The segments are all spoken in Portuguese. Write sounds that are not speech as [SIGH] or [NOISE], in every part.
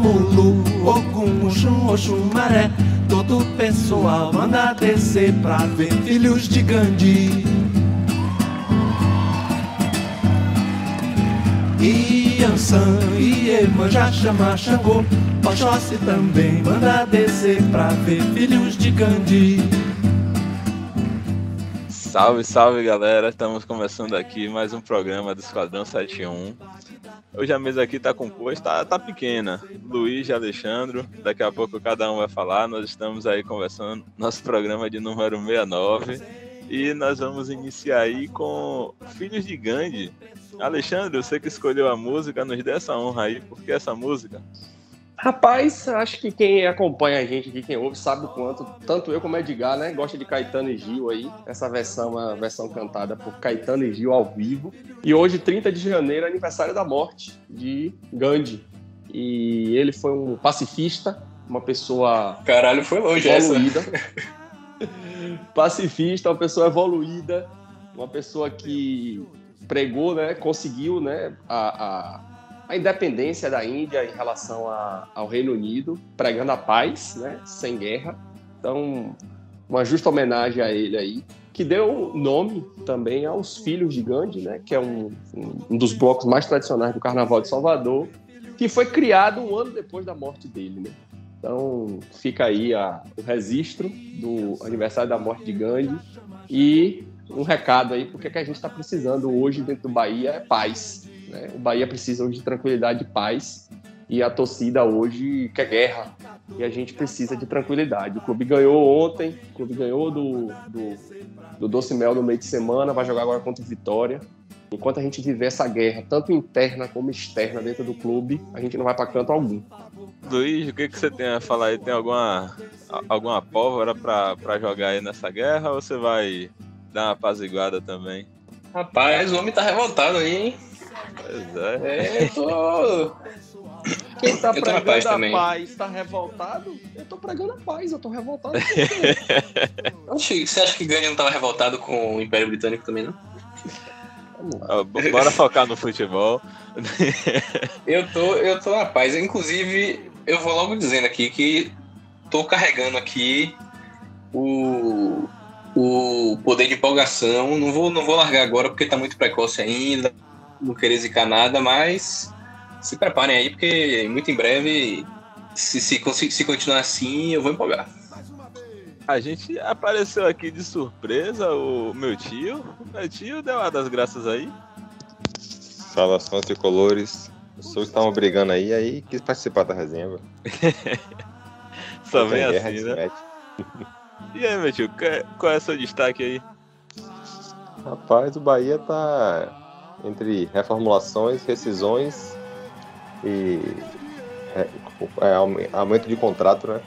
Mulu, Ogum, Oxum, Oxum, Maré. Todo pessoal manda descer pra ver filhos de Gandhi. Iansã e Emanjá chama Xangô. Oxóssi também manda descer pra ver filhos de Gandhi. Salve, salve galera! Estamos começando aqui mais um programa do Esquadrão 71. Hoje a mesa aqui está composta, tá, tá pequena. Luiz e Alexandro, daqui a pouco cada um vai falar. Nós estamos aí conversando nosso programa de número 69 e nós vamos iniciar aí com Filhos de Gandhi. Alexandre, você que escolheu a música, nos dê essa honra aí, por que essa música? Rapaz, acho que quem acompanha a gente aqui, quem ouve, sabe o quanto, tanto eu como Edgar, né, gosta de Caetano e Gil aí. Essa versão é uma versão cantada por Caetano e Gil ao vivo. E hoje, 30 de janeiro, é aniversário da morte de Gandhi. E ele foi um pacifista, uma pessoa. Caralho, foi longe evoluída. [LAUGHS] pacifista, uma pessoa evoluída, uma pessoa que pregou, né, conseguiu, né, a, a a independência da Índia em relação a, ao Reino Unido, pregando a paz, né, sem guerra. Então, uma justa homenagem a ele aí, que deu nome também aos Filhos de Gandhi, né, que é um, um dos blocos mais tradicionais do Carnaval de Salvador, que foi criado um ano depois da morte dele. Né? Então, fica aí a, o registro do aniversário da morte de Gandhi e um recado aí, porque que a gente está precisando hoje dentro do Bahia é paz. Né? O Bahia precisa hoje de tranquilidade e paz. E a torcida hoje quer guerra. E a gente precisa de tranquilidade. O clube ganhou ontem, o clube ganhou do, do, do Doce Mel no meio de semana, vai jogar agora contra o Vitória. Enquanto a gente viver essa guerra, tanto interna como externa dentro do clube, a gente não vai para canto algum. Luiz, o que, que você tem a falar aí? Tem alguma, alguma pólvora para jogar aí nessa guerra ou você vai dar uma apaziguada também? Rapaz, o homem tá revoltado aí, hein? Pois é. É, eu tô. Quem tá Eu pregando paz a também. paz tá revoltado? Eu tô pregando a paz, eu tô revoltado. [LAUGHS] Oxi, Você acha que Gandhi não tava revoltado com o Império Britânico também, não? Vamos lá. Ó, b- Bora focar no futebol. Eu tô, eu tô na paz. Inclusive, eu vou logo dizendo aqui que tô carregando aqui o, o poder de empolgação. Não vou, não vou largar agora porque tá muito precoce ainda. Não querer zicar nada, mas se preparem aí porque muito em breve, se, se, se continuar assim, eu vou empolgar. A gente apareceu aqui de surpresa, o meu tio. O meu tio deu uma das graças aí. Saudações tricolores. Os senhores estavam brigando aí, aí quis participar da resenha. [LAUGHS] Só vem assim, né? [LAUGHS] E aí, meu tio, qual- qual é o seu destaque aí? Rapaz, o Bahia tá entre reformulações, rescisões e é, é, aume- aumento de contrato, né?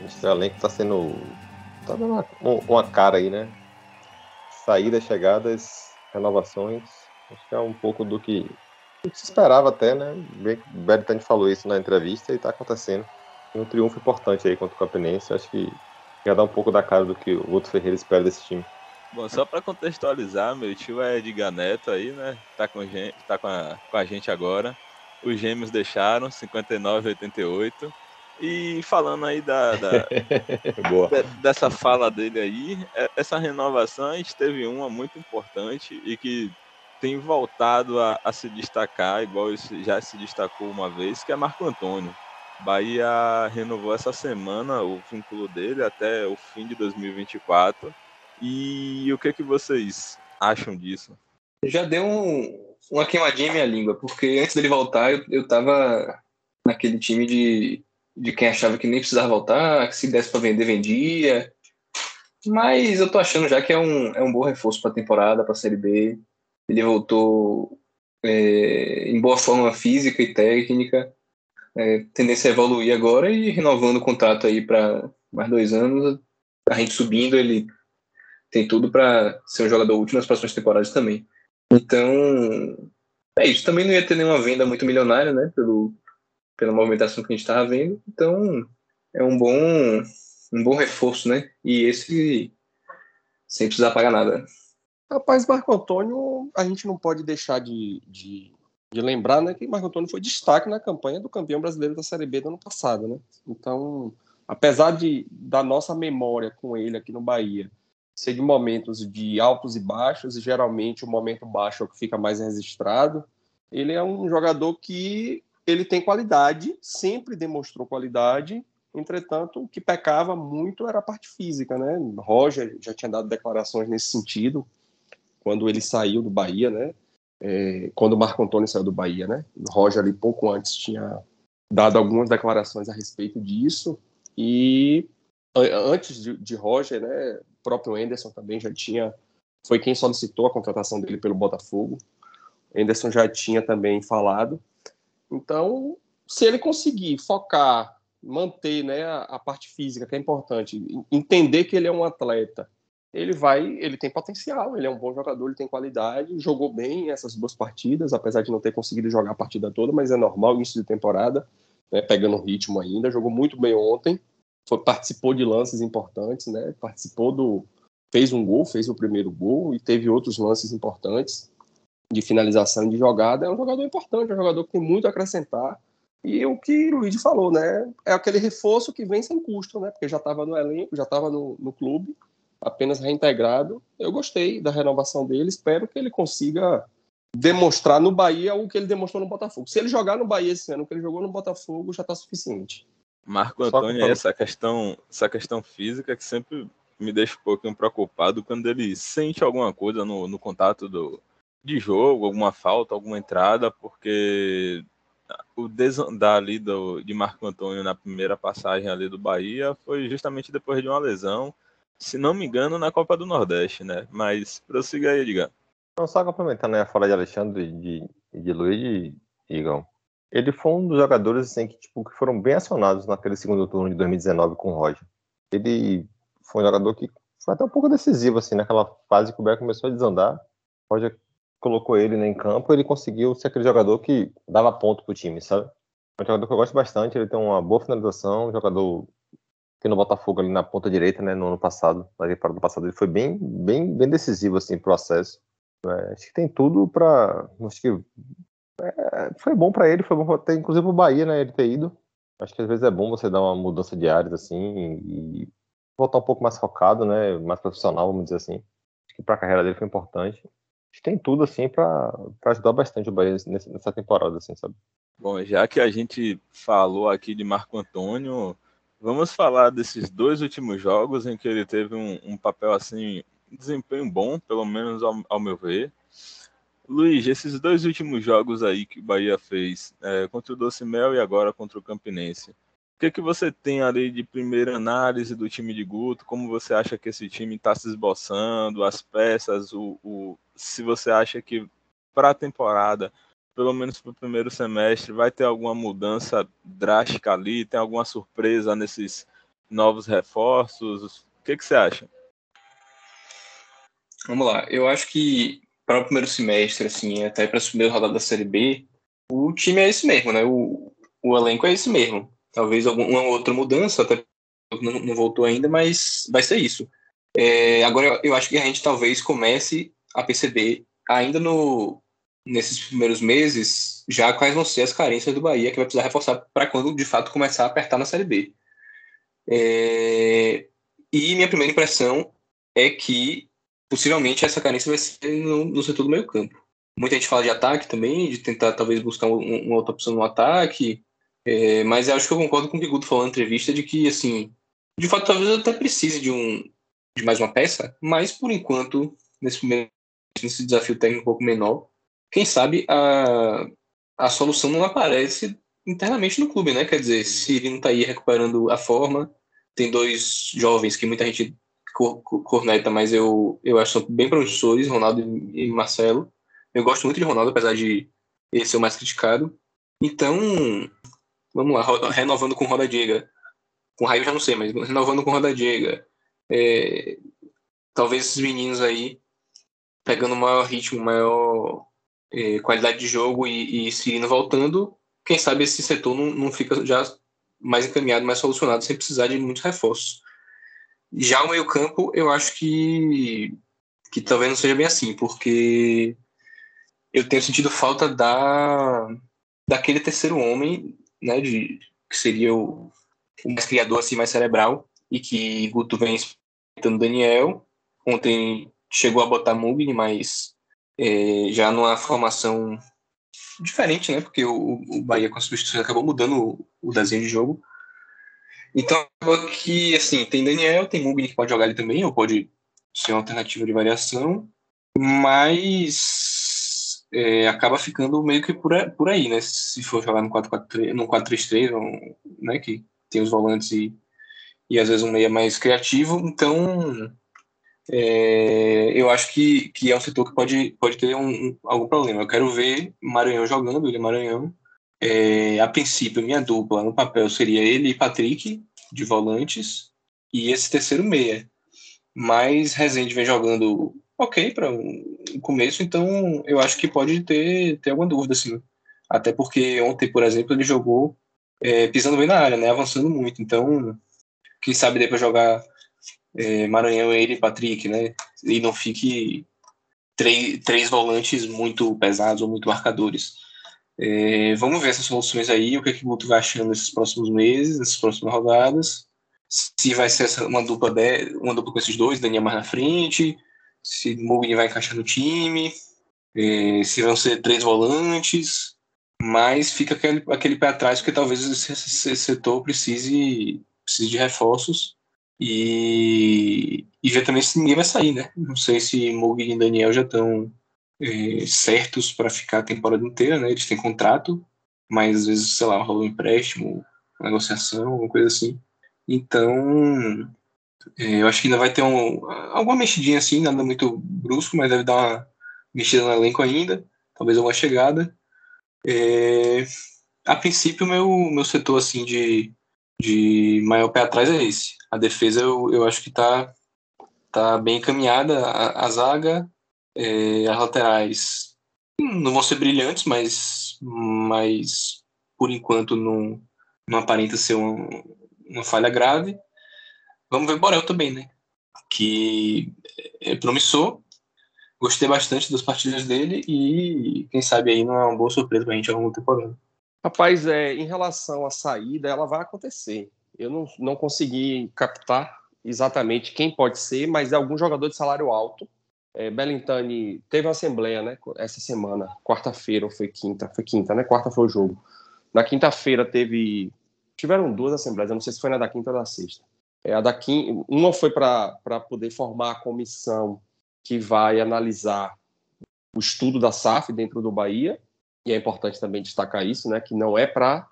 Esse elenco tá sendo. tá dando uma, uma cara aí, né? Saídas, chegadas, renovações. Acho que é um pouco do que, do que se esperava até, né? O Bertani falou isso na entrevista e tá acontecendo. Um triunfo importante aí contra o Campinense. Acho que já dá um pouco da cara do que o Guto Ferreira espera desse time. Bom, só pra contextualizar, meu tio é Edgar Neto aí, né? Tá com, gen- tá com, a, com a gente agora. Os gêmeos deixaram, 59 e 88. E falando aí da, da- [LAUGHS] Boa. de- dessa fala dele aí, é- essa renovação a gente teve uma muito importante e que tem voltado a, a se destacar, igual já se destacou uma vez, que é Marco Antônio. Bahia renovou essa semana o vínculo dele até o fim de 2024. E o que que vocês acham disso? Já deu um- uma queimadinha em minha língua, porque antes dele voltar, eu, eu tava naquele time de, de quem achava que nem precisava voltar, que se desse pra vender, vendia. Mas eu tô achando já que é um, é um bom reforço pra temporada, pra Série B. Ele voltou é, em boa forma física e técnica. É, tendência a evoluir agora e renovando o contrato aí para mais dois anos. A gente subindo, ele tem tudo para ser um jogador útil nas próximas temporadas também. Então, é isso. Também não ia ter nenhuma venda muito milionária, né? Pelo, pela movimentação que a gente estava vendo. Então, é um bom, um bom reforço, né? E esse sem precisar pagar nada. Rapaz, Marco Antônio, a gente não pode deixar de, de de lembrar né, que Marco Antônio foi destaque na campanha do campeão brasileiro da Série B do ano passado. Né? Então, apesar de da nossa memória com ele aqui no Bahia de momentos de altos e baixos, e geralmente o momento baixo é o que fica mais registrado, ele é um jogador que ele tem qualidade, sempre demonstrou qualidade, entretanto, o que pecava muito era a parte física, né? Roger já tinha dado declarações nesse sentido, quando ele saiu do Bahia, né? É, quando o Marco Antônio saiu do Bahia, né? Roger ali pouco antes tinha dado algumas declarações a respeito disso, e antes de, de Roger, né, o próprio Anderson também já tinha, foi quem solicitou a contratação dele pelo Botafogo. Anderson já tinha também falado. Então, se ele conseguir focar, manter né, a, a parte física, que é importante, entender que ele é um atleta, ele vai, ele tem potencial, ele é um bom jogador, ele tem qualidade, jogou bem essas duas partidas, apesar de não ter conseguido jogar a partida toda, mas é normal início de temporada, né, pegando ritmo ainda, jogou muito bem ontem foi, participou de lances importantes, né? Participou do. fez um gol, fez o primeiro gol e teve outros lances importantes de finalização e de jogada. É um jogador importante, é um jogador que tem muito a acrescentar. E o que o Luigi falou, né? É aquele reforço que vem sem custo, né? Porque já estava no elenco, já estava no, no clube, apenas reintegrado. Eu gostei da renovação dele, espero que ele consiga demonstrar no Bahia o que ele demonstrou no Botafogo. Se ele jogar no Bahia esse ano, o que ele jogou no Botafogo, já está suficiente. Marco Antônio é essa questão, essa questão física que sempre me deixa um pouquinho preocupado quando ele sente alguma coisa no, no contato do, de jogo, alguma falta, alguma entrada, porque o desandar ali do, de Marco Antônio na primeira passagem ali do Bahia foi justamente depois de uma lesão, se não me engano, na Copa do Nordeste, né? Mas prossiga aí, Edgar. Não, só complementando né, a fala de Alexandre e de, de Luiz, Igão. Ele foi um dos jogadores assim, que, tipo, que foram bem acionados naquele segundo turno de 2019 com o Roger. Ele foi um jogador que foi até um pouco decisivo assim, naquela fase que o Beck começou a desandar. O Roger colocou ele né, em campo ele conseguiu ser aquele jogador que dava ponto pro time, sabe? É um jogador que eu gosto bastante, ele tem uma boa finalização, um jogador que no Botafogo ali na ponta direita, né, no ano passado, na temporada do passado, ele foi bem, bem, bem decisivo assim pro acesso. É, acho que tem tudo para, acho que foi bom para ele, foi bom até inclusive o Bahia, né, ele ter ido. Acho que às vezes é bom você dar uma mudança de áreas assim e voltar um pouco mais focado, né, mais profissional, vamos dizer assim. Acho que para a carreira dele foi importante. Acho que tem tudo assim para ajudar bastante o Bahia nessa temporada, assim, sabe? Bom, já que a gente falou aqui de Marco Antônio, vamos falar desses dois últimos jogos em que ele teve um, um papel assim, um desempenho bom, pelo menos ao, ao meu ver. Luiz, esses dois últimos jogos aí que o Bahia fez, é, contra o Doce Mel e agora contra o Campinense, o que, que você tem ali de primeira análise do time de Guto? Como você acha que esse time está se esboçando, as peças, o, o se você acha que para a temporada, pelo menos para o primeiro semestre, vai ter alguma mudança drástica ali? Tem alguma surpresa nesses novos reforços? O que, que você acha? Vamos lá, eu acho que para o primeiro semestre, assim, até para a primeira rodada da Série B, o time é esse mesmo, né? O, o elenco é esse mesmo. Talvez alguma outra mudança, até não, não voltou ainda, mas vai ser isso. É, agora, eu, eu acho que a gente talvez comece a perceber, ainda no, nesses primeiros meses, já quais vão ser as carências do Bahia, que vai precisar reforçar para quando de fato começar a apertar na Série B. É, e minha primeira impressão é que possivelmente essa carência vai ser no, no setor do meio campo. Muita gente fala de ataque também, de tentar talvez buscar um, uma outra opção no ataque, é, mas eu acho que eu concordo com o que o Guto falou na entrevista de que, assim, de fato talvez até precise de, um, de mais uma peça, mas por enquanto, nesse primeiro nesse desafio técnico um pouco menor, quem sabe a, a solução não aparece internamente no clube, né? Quer dizer, se ele não está aí recuperando a forma, tem dois jovens que muita gente corneta, mas eu, eu acho bem promissores, Ronaldo e Marcelo. Eu gosto muito de Ronaldo, apesar de ele ser o mais criticado. Então, vamos lá, renovando com Roda Diga. Com Raio já não sei, mas renovando com Roda Diga. É, talvez esses meninos aí pegando maior ritmo, maior é, qualidade de jogo e, e seguindo voltando, quem sabe esse setor não, não fica já mais encaminhado, mais solucionado, sem precisar de muitos reforços. Já o meio-campo, eu acho que, que talvez não seja bem assim, porque eu tenho sentido falta da daquele terceiro homem, né, de que seria o, o mais criador assim, mais cerebral e que Guto vem experimentando Daniel. Ontem chegou a botar Mugni, mas é, já numa formação diferente, né? Porque o, o Bahia com a substituição acabou mudando o, o desenho de jogo. Então, aqui, assim, tem Daniel, tem Mugni que pode jogar ali também, ou pode ser uma alternativa de variação, mas é, acaba ficando meio que por, por aí, né? Se for jogar no 4-4-3, no 4-3-3, né? Que tem os volantes e, e às vezes um meia mais criativo, então é, eu acho que, que é um setor que pode, pode ter um, um, algum problema. Eu quero ver Maranhão jogando, ele Maranhão. É, a princípio, minha dupla no papel seria ele e Patrick, de volantes, e esse terceiro meia. Mas Rezende vem jogando ok para um, começo, então eu acho que pode ter, ter alguma dúvida, assim. Até porque ontem, por exemplo, ele jogou é, pisando bem na área, né, avançando muito. Então, quem sabe depois jogar é, Maranhão, ele e Patrick, né? E não fique três, três volantes muito pesados ou muito marcadores. É, vamos ver essas soluções aí, o que, que o Guto vai achando nesses próximos meses, nessas próximas rodadas. Se vai ser essa, uma dupla de, uma dupla com esses dois, Daniel mais na frente, se Mugni vai encaixar no time, é, se vão ser três volantes, mas fica aquele, aquele pé atrás, porque talvez esse, esse setor precise, precise de reforços. E, e ver também se ninguém vai sair, né? Não sei se Mugni e Daniel já estão é, certos para ficar a temporada inteira, né? Eles têm contrato, mas às vezes, sei lá, rolou um empréstimo, negociação, alguma coisa assim. Então, é, eu acho que ainda vai ter um, alguma mexidinha assim, nada muito brusco, mas deve dar uma mexida no elenco ainda, talvez alguma chegada. É, a princípio, meu meu setor assim de, de maior pé atrás é esse. A defesa eu, eu acho que está tá bem encaminhada. A, a zaga, é, as laterais não vão ser brilhantes, mas, mas por enquanto não, não aparenta ser uma, uma falha grave. Vamos ver Borel também, né? Que é promissor. Gostei bastante das partidas dele e quem sabe aí não é uma boa surpresa para a gente ao longo da temporada. Rapaz, é, em relação à saída, ela vai acontecer. Eu não, não consegui captar exatamente quem pode ser, mas é algum jogador de salário alto. É, Bellintani teve uma assembleia, né, essa semana, quarta-feira ou foi quinta? Foi quinta, né? Quarta foi o jogo. Na quinta-feira teve. Tiveram duas assembleias, eu não sei se foi na da quinta ou da sexta. É, a da quinta, uma foi para poder formar a comissão que vai analisar o estudo da SAF dentro do Bahia, e é importante também destacar isso, né, que não é para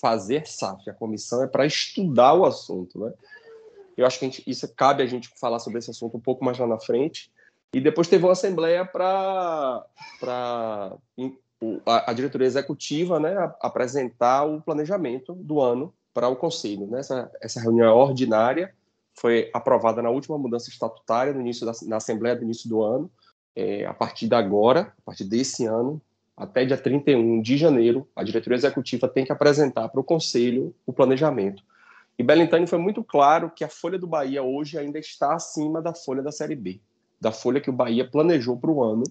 fazer SAF, a comissão é para estudar o assunto, né? Eu acho que gente, isso cabe a gente falar sobre esse assunto um pouco mais lá na frente. E depois teve uma assembleia para a, diretoria executiva né, apresentar o planejamento do ano para o conselho. Né? Essa, essa reunião é ordinária foi aprovada na última mudança estatutária no início da na assembleia do início do ano. É, a partir de agora, a partir desse ano, até dia 31 de janeiro, a diretoria executiva tem que apresentar para o Conselho o planejamento. E Belintani foi muito claro que a folha do Bahia hoje ainda está acima da folha da Série B, da folha que o Bahia planejou para o ano.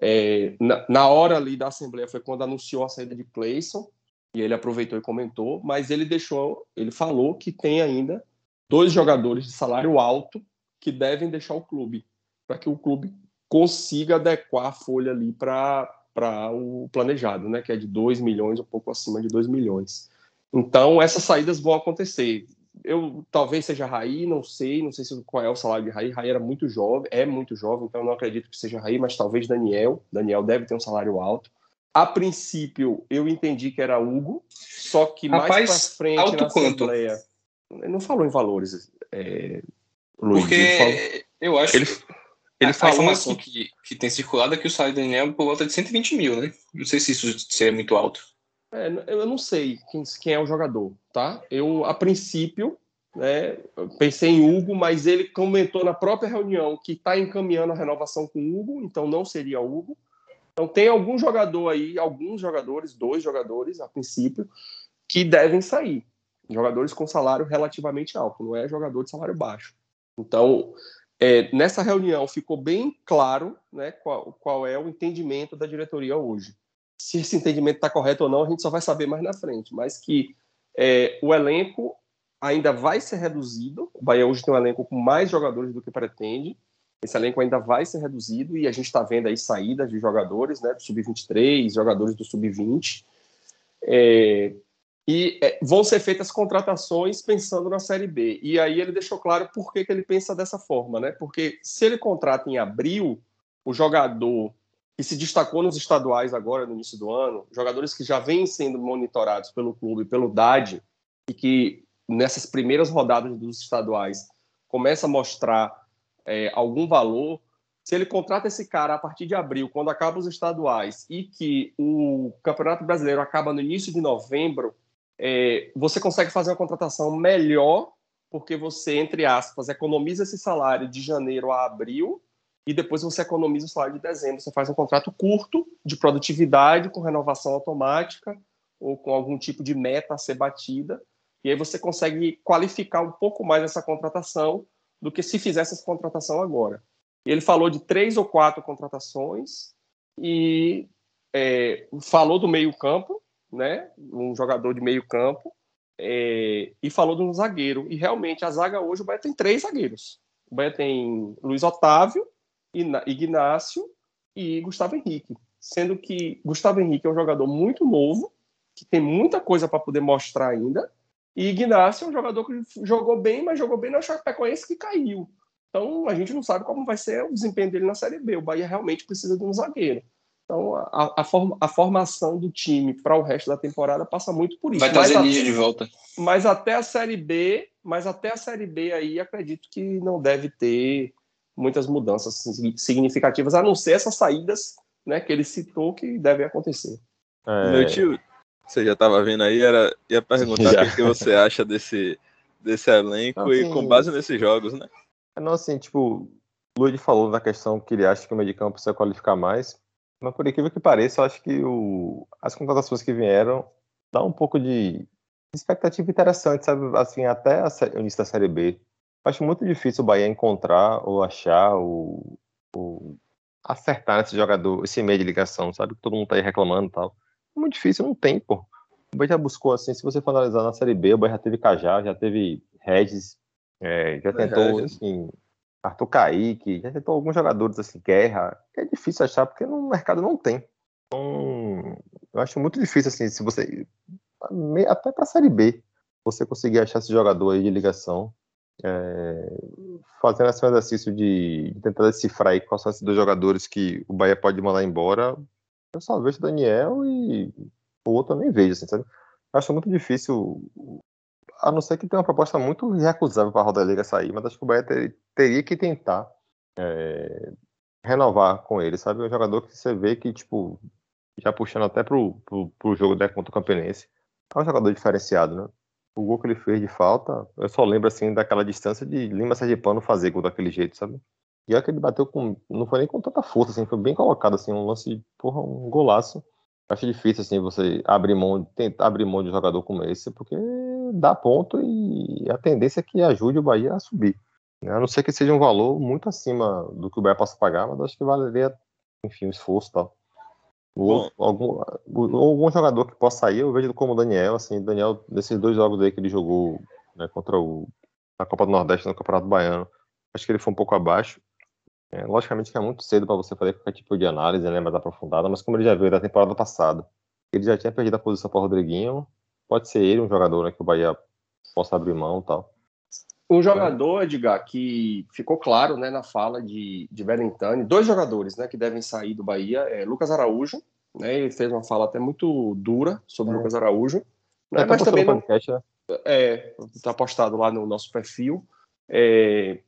É, na, na, hora ali da Assembleia foi quando anunciou a saída de Clayson, e ele aproveitou e comentou, mas ele deixou, ele falou que tem ainda dois jogadores de salário alto que devem deixar o clube, para que o clube consiga adequar a folha ali para para o planejado, né, que é de 2 milhões, um pouco acima de 2 milhões. Então, essas saídas vão acontecer. Eu talvez seja Raí, não sei, não sei se, qual é o salário de Raí. Raí era muito jovem, é muito jovem, então não acredito que seja Raí, mas talvez Daniel. Daniel deve ter um salário alto. A princípio, eu entendi que era Hugo, só que Rapaz, mais para frente alto na quanto? Assembleia, ele não falou em valores, é, Luiz. Porque eu acho ele, ele a, falou a informação que, que tem circulado é que o salário do Daniel é por volta de 120 mil, né? Não sei se isso seria muito alto. É, eu não sei quem, quem, é o jogador, tá? Eu, a princípio, né, pensei em Hugo, mas ele comentou na própria reunião que está encaminhando a renovação com Hugo, então não seria Hugo. Então tem algum jogador aí, alguns jogadores, dois jogadores a princípio, que devem sair. Jogadores com salário relativamente alto, não é jogador de salário baixo. Então, é, nessa reunião ficou bem claro né, qual, qual é o entendimento da diretoria hoje. Se esse entendimento está correto ou não, a gente só vai saber mais na frente, mas que é, o elenco ainda vai ser reduzido. O Bahia hoje tem um elenco com mais jogadores do que pretende. Esse elenco ainda vai ser reduzido e a gente está vendo aí saídas de jogadores, né, do sub-23, jogadores do sub-20. É, e é, vão ser feitas contratações pensando na Série B. E aí ele deixou claro por que, que ele pensa dessa forma, né? Porque se ele contrata em abril, o jogador que se destacou nos estaduais agora no início do ano, jogadores que já vêm sendo monitorados pelo clube, pelo DAD, e que nessas primeiras rodadas dos estaduais começa a mostrar é, algum valor, se ele contrata esse cara a partir de abril, quando acabam os estaduais, e que o Campeonato Brasileiro acaba no início de novembro, é, você consegue fazer uma contratação melhor, porque você, entre aspas, economiza esse salário de janeiro a abril, e depois você economiza o salário de dezembro. Você faz um contrato curto, de produtividade, com renovação automática, ou com algum tipo de meta a ser batida, e aí você consegue qualificar um pouco mais essa contratação do que se fizesse essa contratação agora. Ele falou de três ou quatro contratações e é, falou do meio campo, né, um jogador de meio campo, é, e falou de um zagueiro. E realmente a zaga hoje o Bahia tem três zagueiros. O Bahia tem Luiz Otávio, Ignácio e Gustavo Henrique. Sendo que Gustavo Henrique é um jogador muito novo, que tem muita coisa para poder mostrar ainda, e Ignacio é um jogador que jogou bem, mas jogou bem na Chapecoense que caiu. Então a gente não sabe como vai ser o desempenho dele na Série B. O Bahia realmente precisa de um zagueiro. Então a, a, form, a formação do time para o resto da temporada passa muito por isso. Vai trazer Lígia de volta. Mas até a Série B, mas até a Série B aí acredito que não deve ter muitas mudanças significativas, a não ser essas saídas né, que ele citou que devem acontecer. É... Meu tio, você já estava vendo aí, era, ia perguntar o que, você acha desse, desse elenco assim, e com base nesses jogos, né? Não, assim, tipo, o Luiz falou na questão que ele acha que o meio de campo precisa qualificar mais, mas por incrível que pareça, eu acho que o, as contratações que vieram dá um pouco de expectativa interessante, sabe? Assim, até o início da Série B. Acho muito difícil o Bahia encontrar ou achar ou, ou acertar esse jogador, esse meio de ligação, sabe? Que todo mundo tá aí reclamando e tal. É muito difícil, não tem, pô. O Bahia já buscou, assim, se você for analisar na Série B, o Bahia já teve Cajá, já teve Regis, é, já tentou, é, assim, Arthur Kaique, já tentou alguns jogadores, assim, Guerra, é difícil achar, porque no mercado não tem. Então, eu acho muito difícil, assim, se você, até pra Série B, você conseguir achar esse jogador aí de ligação, é, fazendo esse exercício de, tentar decifrar quais são esses dois jogadores que o Bahia pode mandar embora, eu só vejo o Daniel e o outro eu nem vejo, assim, sabe? Acho muito difícil, a não ser que tenha uma proposta muito recusável para a Roda Liga sair, mas acho que o Bahia ter, teria que tentar é, renovar com ele, sabe? Um jogador que você vê que, tipo, já puxando até pro, pro jogo né, contra o Campinense, é um jogador diferenciado, né? O gol que ele fez de falta, eu só lembro, assim, daquela distância de Lima Sergipano fazer gol daquele jeito, sabe? E é que ele bateu com. Não foi nem com tanta força, assim, foi bem colocado, assim, um lance, porra, um golaço. Acho difícil, assim, você abrir mão, tentar abrir mão de um jogador como esse, porque dá ponto e a tendência é que ajude o Bahia a subir. Né? A não ser que seja um valor muito acima do que o Bahia possa pagar, mas acho que valeria, enfim, o esforço e tal. Ou, algum, algum jogador que possa sair, eu vejo como o Daniel, assim, Daniel, nesses dois jogos aí que ele jogou né, contra o na Copa do Nordeste no Campeonato Baiano, acho que ele foi um pouco abaixo. É, logicamente que é muito cedo para você fazer qualquer tipo de análise né, mais aprofundada, mas como ele já veio da temporada passada, ele já tinha perdido a posição para o Rodriguinho, pode ser ele um jogador né, que o Bahia possa abrir mão e tal. Um jogador, Edgar, que ficou claro né, na fala de, de Belintani, dois jogadores né, que devem sair do Bahia, é Lucas Araújo, né, ele fez uma fala até muito dura sobre é. Lucas Araújo, né, mas também não, podcast, né? é, está postado lá no nosso perfil. É,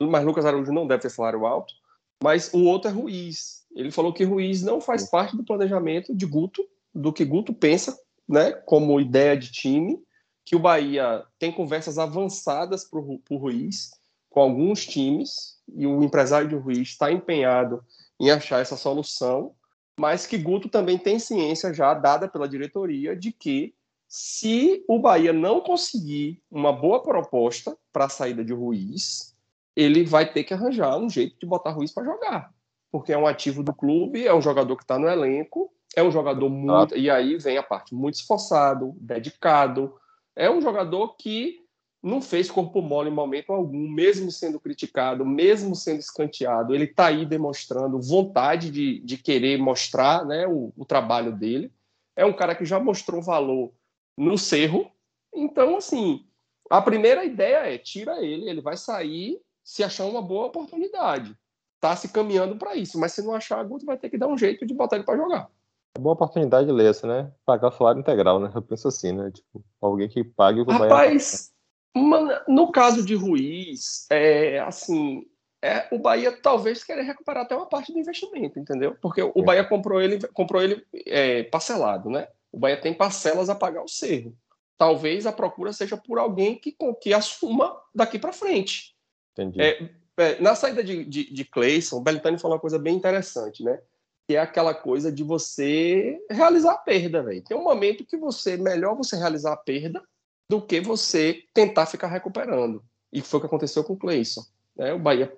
mas Lucas Araújo não deve ter salário alto. Mas o outro é Ruiz. Ele falou que Ruiz não faz parte do planejamento de Guto, do que Guto pensa, né, como ideia de time, que o Bahia tem conversas avançadas para o Ruiz com alguns times e o empresário de Ruiz está empenhado em achar essa solução, mas que Guto também tem ciência já dada pela diretoria de que se o Bahia não conseguir uma boa proposta para a saída de Ruiz, ele vai ter que arranjar um jeito de botar Ruiz para jogar. Porque é um ativo do clube, é um jogador que está no elenco, é um jogador muito. Ah. E aí vem a parte muito esforçado, dedicado. É um jogador que não fez corpo mole em momento algum, mesmo sendo criticado, mesmo sendo escanteado. Ele está aí demonstrando vontade de, de querer mostrar né, o, o trabalho dele. É um cara que já mostrou valor no cerro. Então, assim, a primeira ideia é tira ele, ele vai sair se achar uma boa oportunidade. Tá se caminhando para isso, mas se não achar, Guto vai ter que dar um jeito de botar ele para jogar. É boa oportunidade ler essa, né? Pagar o salário integral, né? Eu penso assim, né? Tipo, alguém que pague o que Rapaz, Bahia... no caso de Ruiz, é assim, é, o Bahia talvez queira recuperar até uma parte do investimento, entendeu? Porque o Bahia comprou ele, comprou ele é, parcelado, né? O Bahia tem parcelas a pagar o Cerro. Talvez a procura seja por alguém que, que assuma daqui para frente. Entendi. É, é, na saída de, de, de Clayson, o Belintani falou uma coisa bem interessante, né? Que é aquela coisa de você realizar a perda, velho. Tem um momento que você melhor você realizar a perda do que você tentar ficar recuperando. E foi o que aconteceu com o Clayson. Né? O Bahia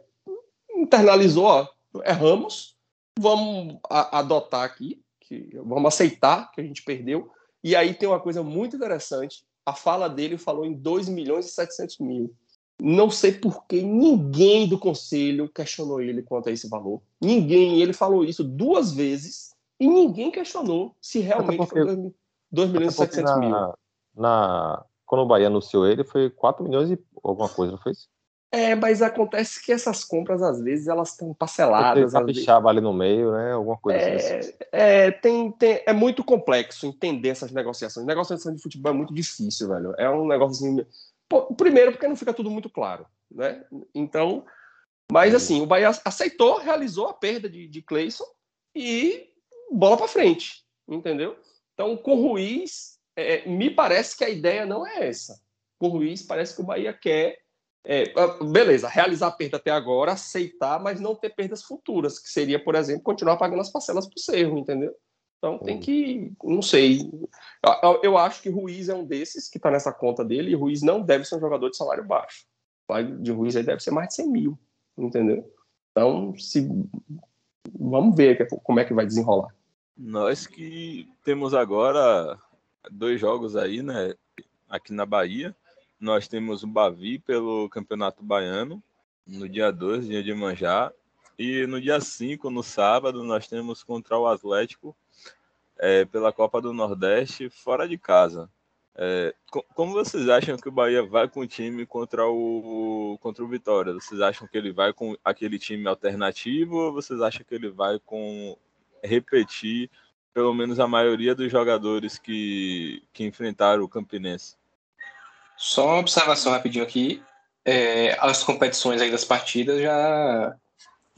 internalizou, ó, erramos, vamos a, adotar aqui, que, vamos aceitar que a gente perdeu. E aí tem uma coisa muito interessante. A fala dele falou em 2 milhões e 700 mil. Não sei por que ninguém do conselho questionou ele quanto a esse valor. Ninguém. Ele falou isso duas vezes e ninguém questionou se realmente porque, foi 2 milhões e 700 na, mil. Na, quando o Bahia anunciou ele, foi 4 milhões e alguma coisa, não foi isso? É, mas acontece que essas compras, às vezes, elas estão parceladas. Capixaba ali no meio, né? Alguma coisa é, assim. É, tem, tem, é muito complexo entender essas negociações. Negociação de futebol é muito difícil, velho. É um negócio assim, primeiro, porque não fica tudo muito claro, né? Então, mas assim, o Bahia aceitou, realizou a perda de, de Cleison e bola para frente, entendeu? Então, com o Ruiz, é, me parece que a ideia não é essa. Com o Ruiz, parece que o Bahia quer, é, beleza, realizar a perda até agora, aceitar, mas não ter perdas futuras, que seria, por exemplo, continuar pagando as parcelas para o Cerro, entendeu? Então tem que, não sei. Eu, acho que Ruiz é um desses que está nessa conta dele, e Ruiz não deve ser um jogador de salário baixo. O de Ruiz aí deve ser mais de 100 mil, entendeu? Então, se vamos ver como é que vai desenrolar. Nós que temos agora dois jogos aí, né? Aqui na Bahia. Nós temos o Bavi pelo Campeonato Baiano, no dia 2, dia de Manjá. E no dia 5, no sábado, nós temos contra o Atlético é, pela Copa do Nordeste fora de casa. É, como vocês acham que o Bahia vai com o time contra o, contra o Vitória? Vocês acham que ele vai com aquele time alternativo ou vocês acham que ele vai com repetir pelo menos a maioria dos jogadores que, que enfrentaram o Campinense? Só uma observação rapidinho aqui. É, as competições aí das partidas já,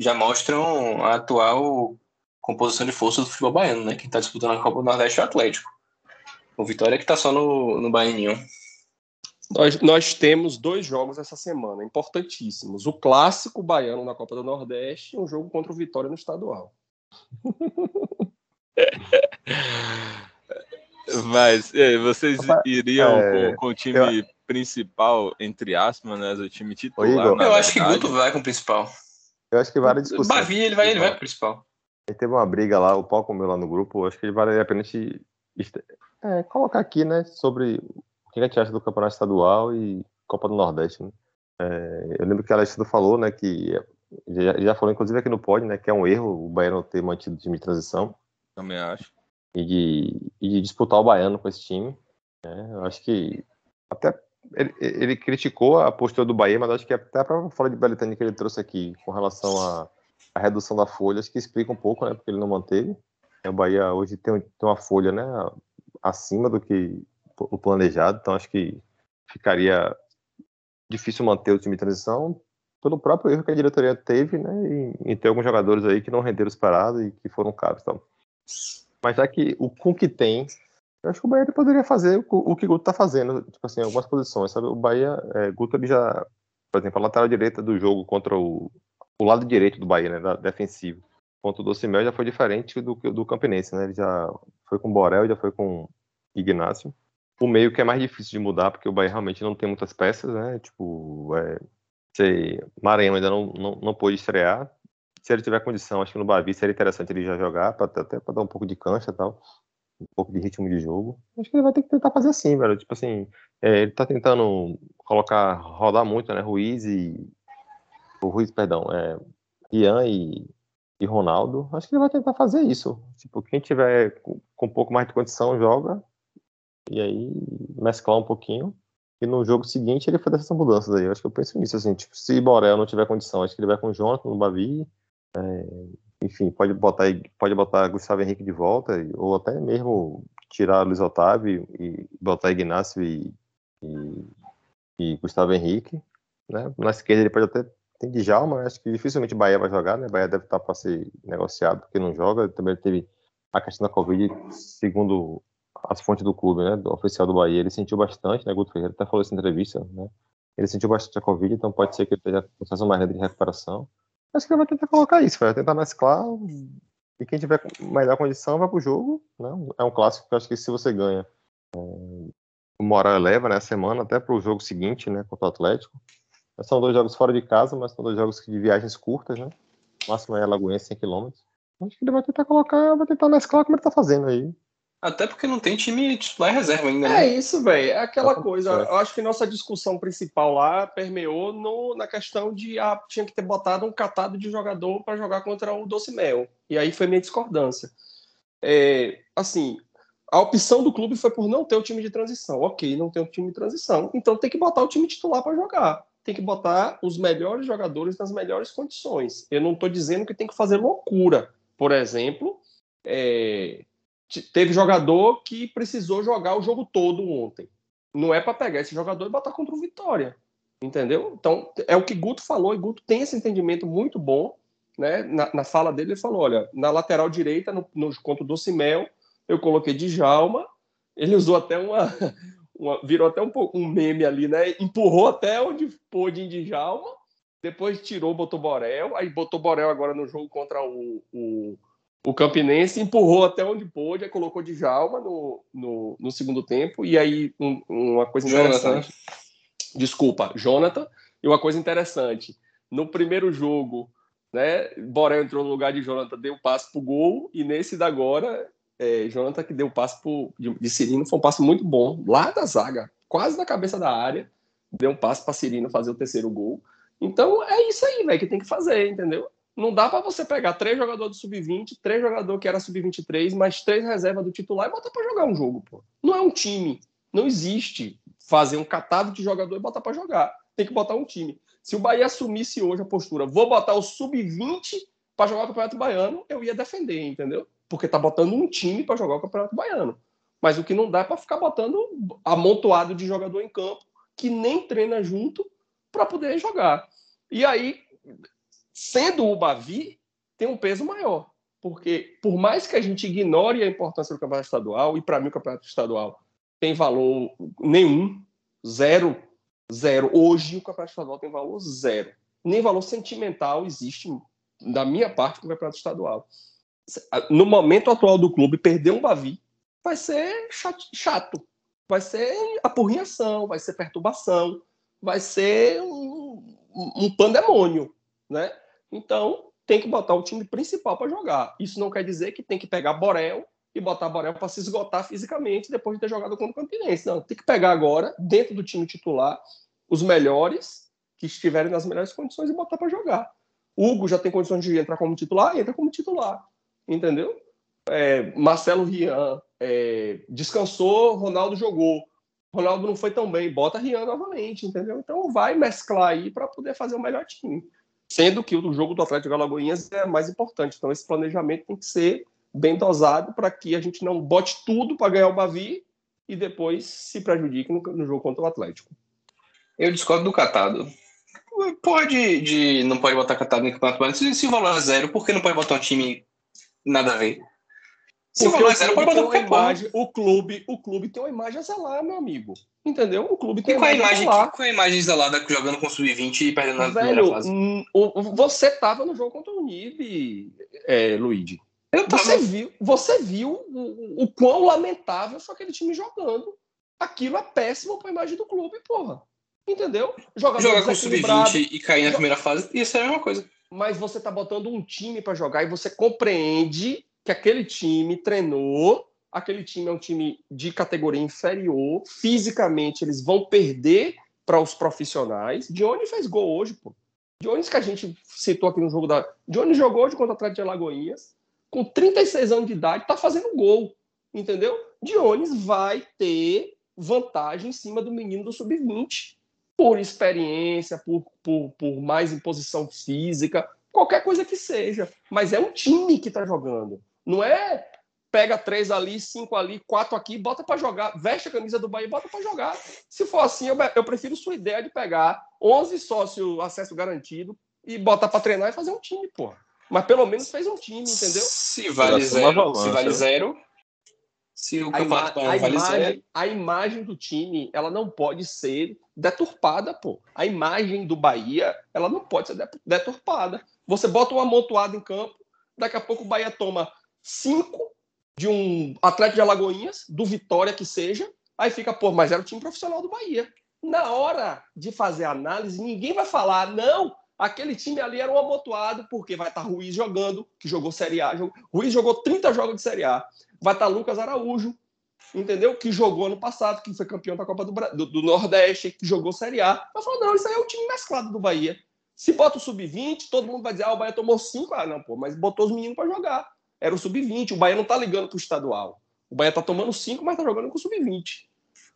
já mostram a atual composição de força do futebol baiano, né? Quem está disputando a Copa do Nordeste é o Atlético. O Vitória que está só no, no Baianinho. Nós, nós temos dois jogos essa semana, importantíssimos. O clássico baiano na Copa do Nordeste e um jogo contra o Vitória no estadual. [LAUGHS] Mas vocês iriam é, com, com, o time eu... principal, entre aspas, né? O time titular. eu acho que Guto vai com o principal. Eu acho que vale discussão. Bavi, ele vai, ele vai com o principal. Ele teve uma briga lá, o pau comeu lá no grupo. Acho que ele vale a pena a gente é, colocar aqui, né, sobre o que a gente acha do campeonato estadual e Copa do Nordeste. Né? É, eu lembro que a Alexandre falou, né, que já, já falou, inclusive aqui no Pod, né, que é um erro o Baiano ter mantido o time de transição. Também acho. E de, e de disputar o Baiano com esse time. Né? Eu acho que até ele, ele, criticou a postura do Bahia, mas acho que até a própria fala de Belitani que ele trouxe aqui com relação a a redução da folha, acho que explica um pouco, né, porque ele não manteve. O Bahia hoje tem, tem uma folha, né, acima do que o planejado, então acho que ficaria difícil manter o time de transição pelo próprio erro que a diretoria teve, né, em ter alguns jogadores aí que não renderam esperado e que foram caros, então. Mas já que o com que tem, eu acho que o Bahia poderia fazer o, o que o Guto está fazendo, tipo assim, algumas posições, sabe? O Bahia, é, Guto ele já, por exemplo, a lateral direita do jogo contra o, o lado direito do Bahia, né, da, defensivo. Contra o Docimel já foi diferente do, do Campinense, né? Ele já foi com Borel, já foi com Ignácio. O meio que é mais difícil de mudar, porque o Bahia realmente não tem muitas peças, né? Tipo, é, sei, Maranhão ainda não, não, não pôde estrear. Se ele tiver condição, acho que no Bavi seria interessante ele já jogar, pra, até para dar um pouco de cancha e tal, um pouco de ritmo de jogo. Acho que ele vai ter que tentar fazer assim, velho. Tipo assim, é, ele tá tentando colocar, rodar muito, né? Ruiz e. O Ruiz, perdão, é, Ian e, e Ronaldo. Acho que ele vai tentar fazer isso. Tipo, quem tiver com, um pouco mais de condição, joga. E aí, mesclar um pouquinho. E no jogo seguinte ele faz essas mudanças aí. Eu acho que eu penso nisso, assim, tipo, se Borel não tiver condição, acho que ele vai com o Jonathan no Bavi. É, enfim, pode botar, pode botar Gustavo Henrique de volta, ou até mesmo tirar Luiz Otávio e botar Ignacio e, e, e Gustavo Henrique. Né? Na esquerda ele pode até tem Djalma, acho que dificilmente Bahia vai jogar, né? Bahia deve estar para ser negociado porque não joga. Também teve a questão da Covid, segundo as fontes do clube, né, do oficial do Bahia, ele sentiu bastante, né, Guto Ferreira até falou isso em entrevista, né, ele sentiu bastante a Covid, então pode ser que ele esteja com processo mais de recuperação. Acho que ele vai tentar colocar isso, vai tentar mesclar, e quem tiver melhor condição vai pro jogo, né, é um clássico que eu acho que se você ganha, é, o moral eleva, né, a semana até pro jogo seguinte, né, contra o Atlético. São dois jogos fora de casa, mas são dois jogos de viagens curtas, né, o máximo é Lagoense, 100 km. Acho que ele vai tentar colocar, vai tentar mesclar como ele tá fazendo aí. Até porque não tem time titular reserva ainda, né? É isso, velho. É aquela coisa. Eu acho que nossa discussão principal lá permeou no, na questão de ah, tinha que ter botado um catado de jogador para jogar contra o Doce Mel. E aí foi minha discordância. É, assim, a opção do clube foi por não ter o time de transição. Ok, não tem o time de transição. Então tem que botar o time titular para jogar. Tem que botar os melhores jogadores nas melhores condições. Eu não estou dizendo que tem que fazer loucura. Por exemplo, é, teve jogador que precisou jogar o jogo todo ontem. Não é para pegar esse jogador e botar contra o Vitória. Entendeu? Então, é o que Guto falou, e Guto tem esse entendimento muito bom. Né? Na, na fala dele, ele falou: olha, na lateral direita, no, no contra o Docimel, eu coloquei Djalma. Ele usou até uma, [LAUGHS] uma. virou até um, um meme ali, né? Empurrou até onde pôde em Djalma. Depois tirou, botou Borel. Aí botou Borel agora no jogo contra o, o o Campinense empurrou até onde pôde, aí colocou de Jalma no, no, no segundo tempo. E aí, um, uma coisa interessante. Jonathan. Desculpa, Jonathan. E uma coisa interessante: no primeiro jogo, né, Borel entrou no lugar de Jonathan, deu passe pro gol. E nesse da agora, é, Jonathan que deu o passe pro, de, de Cirino, foi um passe muito bom, lá da zaga, quase na cabeça da área. Deu um passe para Cirino fazer o terceiro gol. Então é isso aí, velho, que tem que fazer, entendeu? Não dá para você pegar três jogadores do sub-20, três jogadores que era sub-23, mais três reservas do titular e botar para jogar um jogo, pô. Não é um time. Não existe fazer um catado de jogador e botar para jogar. Tem que botar um time. Se o Bahia assumisse hoje a postura, vou botar o sub-20 para jogar o Campeonato Baiano, eu ia defender, entendeu? Porque tá botando um time para jogar o Campeonato Baiano. Mas o que não dá é para ficar botando amontoado de jogador em campo que nem treina junto para poder jogar. E aí sendo o Bavi, tem um peso maior. Porque, por mais que a gente ignore a importância do campeonato estadual, e para mim o campeonato estadual tem valor nenhum, zero, zero. Hoje o campeonato estadual tem valor zero. Nem valor sentimental existe, da minha parte, com o campeonato estadual. No momento atual do clube, perder um Bavi vai ser chato. Vai ser apurrinhação, vai ser perturbação, vai ser um, um pandemônio, né? Então, tem que botar o time principal para jogar. Isso não quer dizer que tem que pegar Borel e botar Borel para se esgotar fisicamente depois de ter jogado contra o Campinense. Não, tem que pegar agora, dentro do time titular, os melhores que estiverem nas melhores condições e botar para jogar. Hugo já tem condições de entrar como titular, entra como titular. Entendeu? É, Marcelo Rian é, descansou, Ronaldo jogou. Ronaldo não foi tão bem, bota Rian novamente, entendeu? Então vai mesclar aí para poder fazer o melhor time sendo que o jogo do Atlético Alagoinhas é mais importante. Então, esse planejamento tem que ser bem dosado para que a gente não bote tudo para ganhar o Bavi e depois se prejudique no, no, jogo contra o Atlético. Eu discordo do Catado. Pode, de, não pode botar Catado no Campeonato Baiano. Se, se o valor é zero, por que não pode botar um time nada a ver? Se Porque o, zero, pode botar imagem, o clube, o clube tem uma imagem a zelar, meu amigo. Entendeu? O clube tem e qual a imagem, a qual a imagem zelada jogando com o sub-20 e perdendo na Velho, primeira fase? Hum, você tava no jogo contra o Nib, é, Luigi. Eu tava... Você viu, você viu o, o quão lamentável foi aquele time jogando. Aquilo é péssimo para a imagem do clube, porra. Entendeu? Jogar com desequilibrado. sub-20 e cair na primeira fase, isso é a mesma coisa. mas você tá botando um time para jogar e você compreende que aquele time treinou, aquele time é um time de categoria inferior, fisicamente eles vão perder para os profissionais. Johnny fez gol hoje, pô. Jones que a gente citou aqui no jogo da. Johnny jogou hoje contra o Atlético de Alagoinhas, com 36 anos de idade, tá fazendo gol. Entendeu? Jones vai ter vantagem em cima do menino do sub-20 por experiência, por, por, por mais imposição física, qualquer coisa que seja. Mas é um time que está jogando. Não é pega três ali, cinco ali, quatro aqui, bota para jogar, veste a camisa do Bahia e bota para jogar. Se for assim, eu, eu, prefiro sua ideia de pegar 11 sócios acesso garantido e botar para treinar e fazer um time, pô. Mas pelo menos fez um time, entendeu? Se vale zero, se vale zero, se o A, ima campeonato a, vale zero, imagem, a imagem do time, ela não pode ser deturpada, pô. A imagem do Bahia, ela não pode ser de- deturpada. Você bota um amontoado em campo, daqui a pouco o Bahia toma cinco de um Atlético de Alagoinhas, do Vitória que seja, aí fica, pô, mas era o time profissional do Bahia. Na hora de fazer a análise, ninguém vai falar, não, aquele time ali era um amontoado, porque vai estar Ruiz jogando, que jogou Série A. jogou- Ruiz jogou 30 jogos de Série A. Vai estar Lucas Araújo, entendeu? Que jogou ano passado, que foi campeão da Copa do, do- do Nordeste, que jogou Série A. Mas falou, não, isso aí é o time mesclado do Bahia. Se bota o sub-20, todo mundo vai dizer, ah, o Bahia tomou cinco. Ah, não, pô, mas botou os meninos para jogar. Era o sub-20. O Bahia não tá ligando pro estadual. O Bahia tá tomando cinco, mas tá jogando com o sub-20.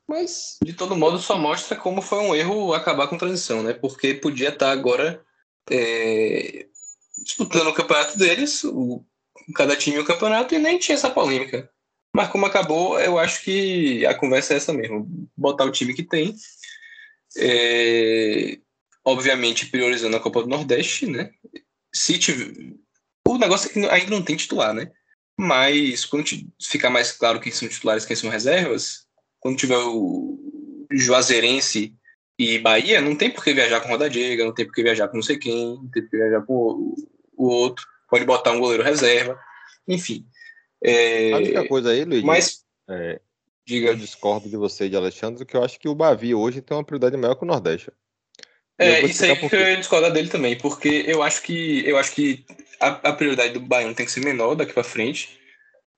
Mas, de todo modo, só mostra como foi um erro acabar com transição, né? Porque podia estar agora é, disputando o campeonato deles, o- cada time o campeonato, e nem tinha essa polêmica. Mas como acabou, eu acho que a conversa é essa mesmo. Botar o time que tem. é, obviamente priorizando a Copa do Nordeste, né? Se tiver... O negócio é que ainda não tem titular, né? Mas quando ficar mais claro quem são titulares e quem são reservas, quando tiver o Juazeirense e Bahia, não tem por que viajar com Roda Diega, não tem por que viajar com não sei quem, não tem por que viajar com o, outro, pode botar um goleiro reserva, enfim. É, A única coisa aí, Luiz, mas, é, eu diga, discordo de você e de Alexandre, que eu acho que o Bavi hoje tem uma prioridade maior que o Nordeste. é, eu isso aí que eu ia discordar dele também, porque eu acho que, eu acho que a, a prioridade do Baiano tem que ser menor daqui para frente.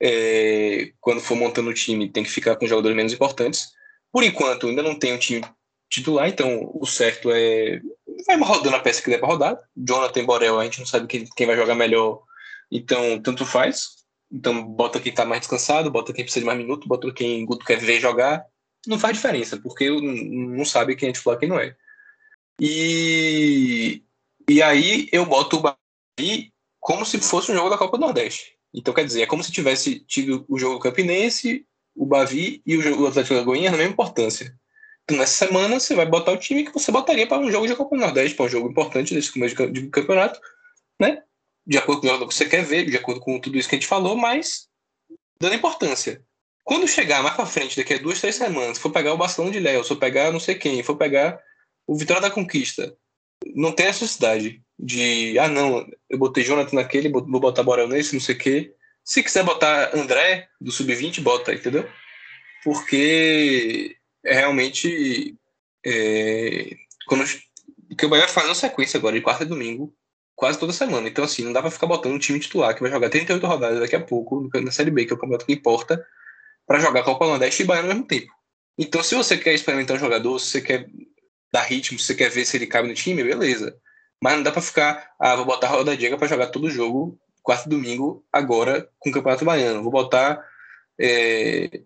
É, quando for montando o time, tem que ficar com jogadores menos importantes. Por enquanto, ainda não tem um time titular, então o certo é. Vai rodando a peça que der para rodar. Jonathan Borel, a gente não sabe quem, quem vai jogar melhor, então tanto faz. Então bota quem tá mais descansado, bota quem precisa de mais minutos, bota quem Guto quer ver jogar. Não faz diferença, porque não sabe quem é titular e quem não é. E, e aí eu boto o Bahia como se fosse um jogo da Copa do Nordeste. Então, quer dizer, é como se tivesse tido o jogo Campinense, o Bavi e o Atlético Lagoinha na mesma importância. Então, nessa semana, você vai botar o time que você botaria para um jogo de Copa do Nordeste, para um jogo importante desse começo de ca- de campeonato, né? De acordo com o jogo que você quer ver, de acordo com tudo isso que a gente falou, mas dando importância. Quando chegar mais para frente, daqui a duas, três semanas, for pegar o Barcelona de Léo, for pegar não sei quem, for pegar o Vitória da Conquista, não tem necessidade de, ah, não, eu botei Jonathan naquele, vou botar Borel nesse, não sei o quê. Se quiser botar André do Sub-20, bota, entendeu? Porque é realmente. É, quando, porque o Bahia vai fazer uma sequência agora, de quarta e domingo, quase toda semana. Então, assim, não dá pra ficar botando um time titular que vai jogar 38 rodadas daqui a pouco, na Série B, que é o campeonato que importa, pra jogar Copa Nordeste e Bahia ao mesmo tempo. Então, se você quer experimentar um jogador, se você quer dar ritmo, se você quer ver se ele cabe no time, beleza. Mas não dá pra ficar, ah, vou botar a Roda Diego pra jogar todo jogo, quarto e domingo, agora com o Campeonato Baiano. Vou botar é,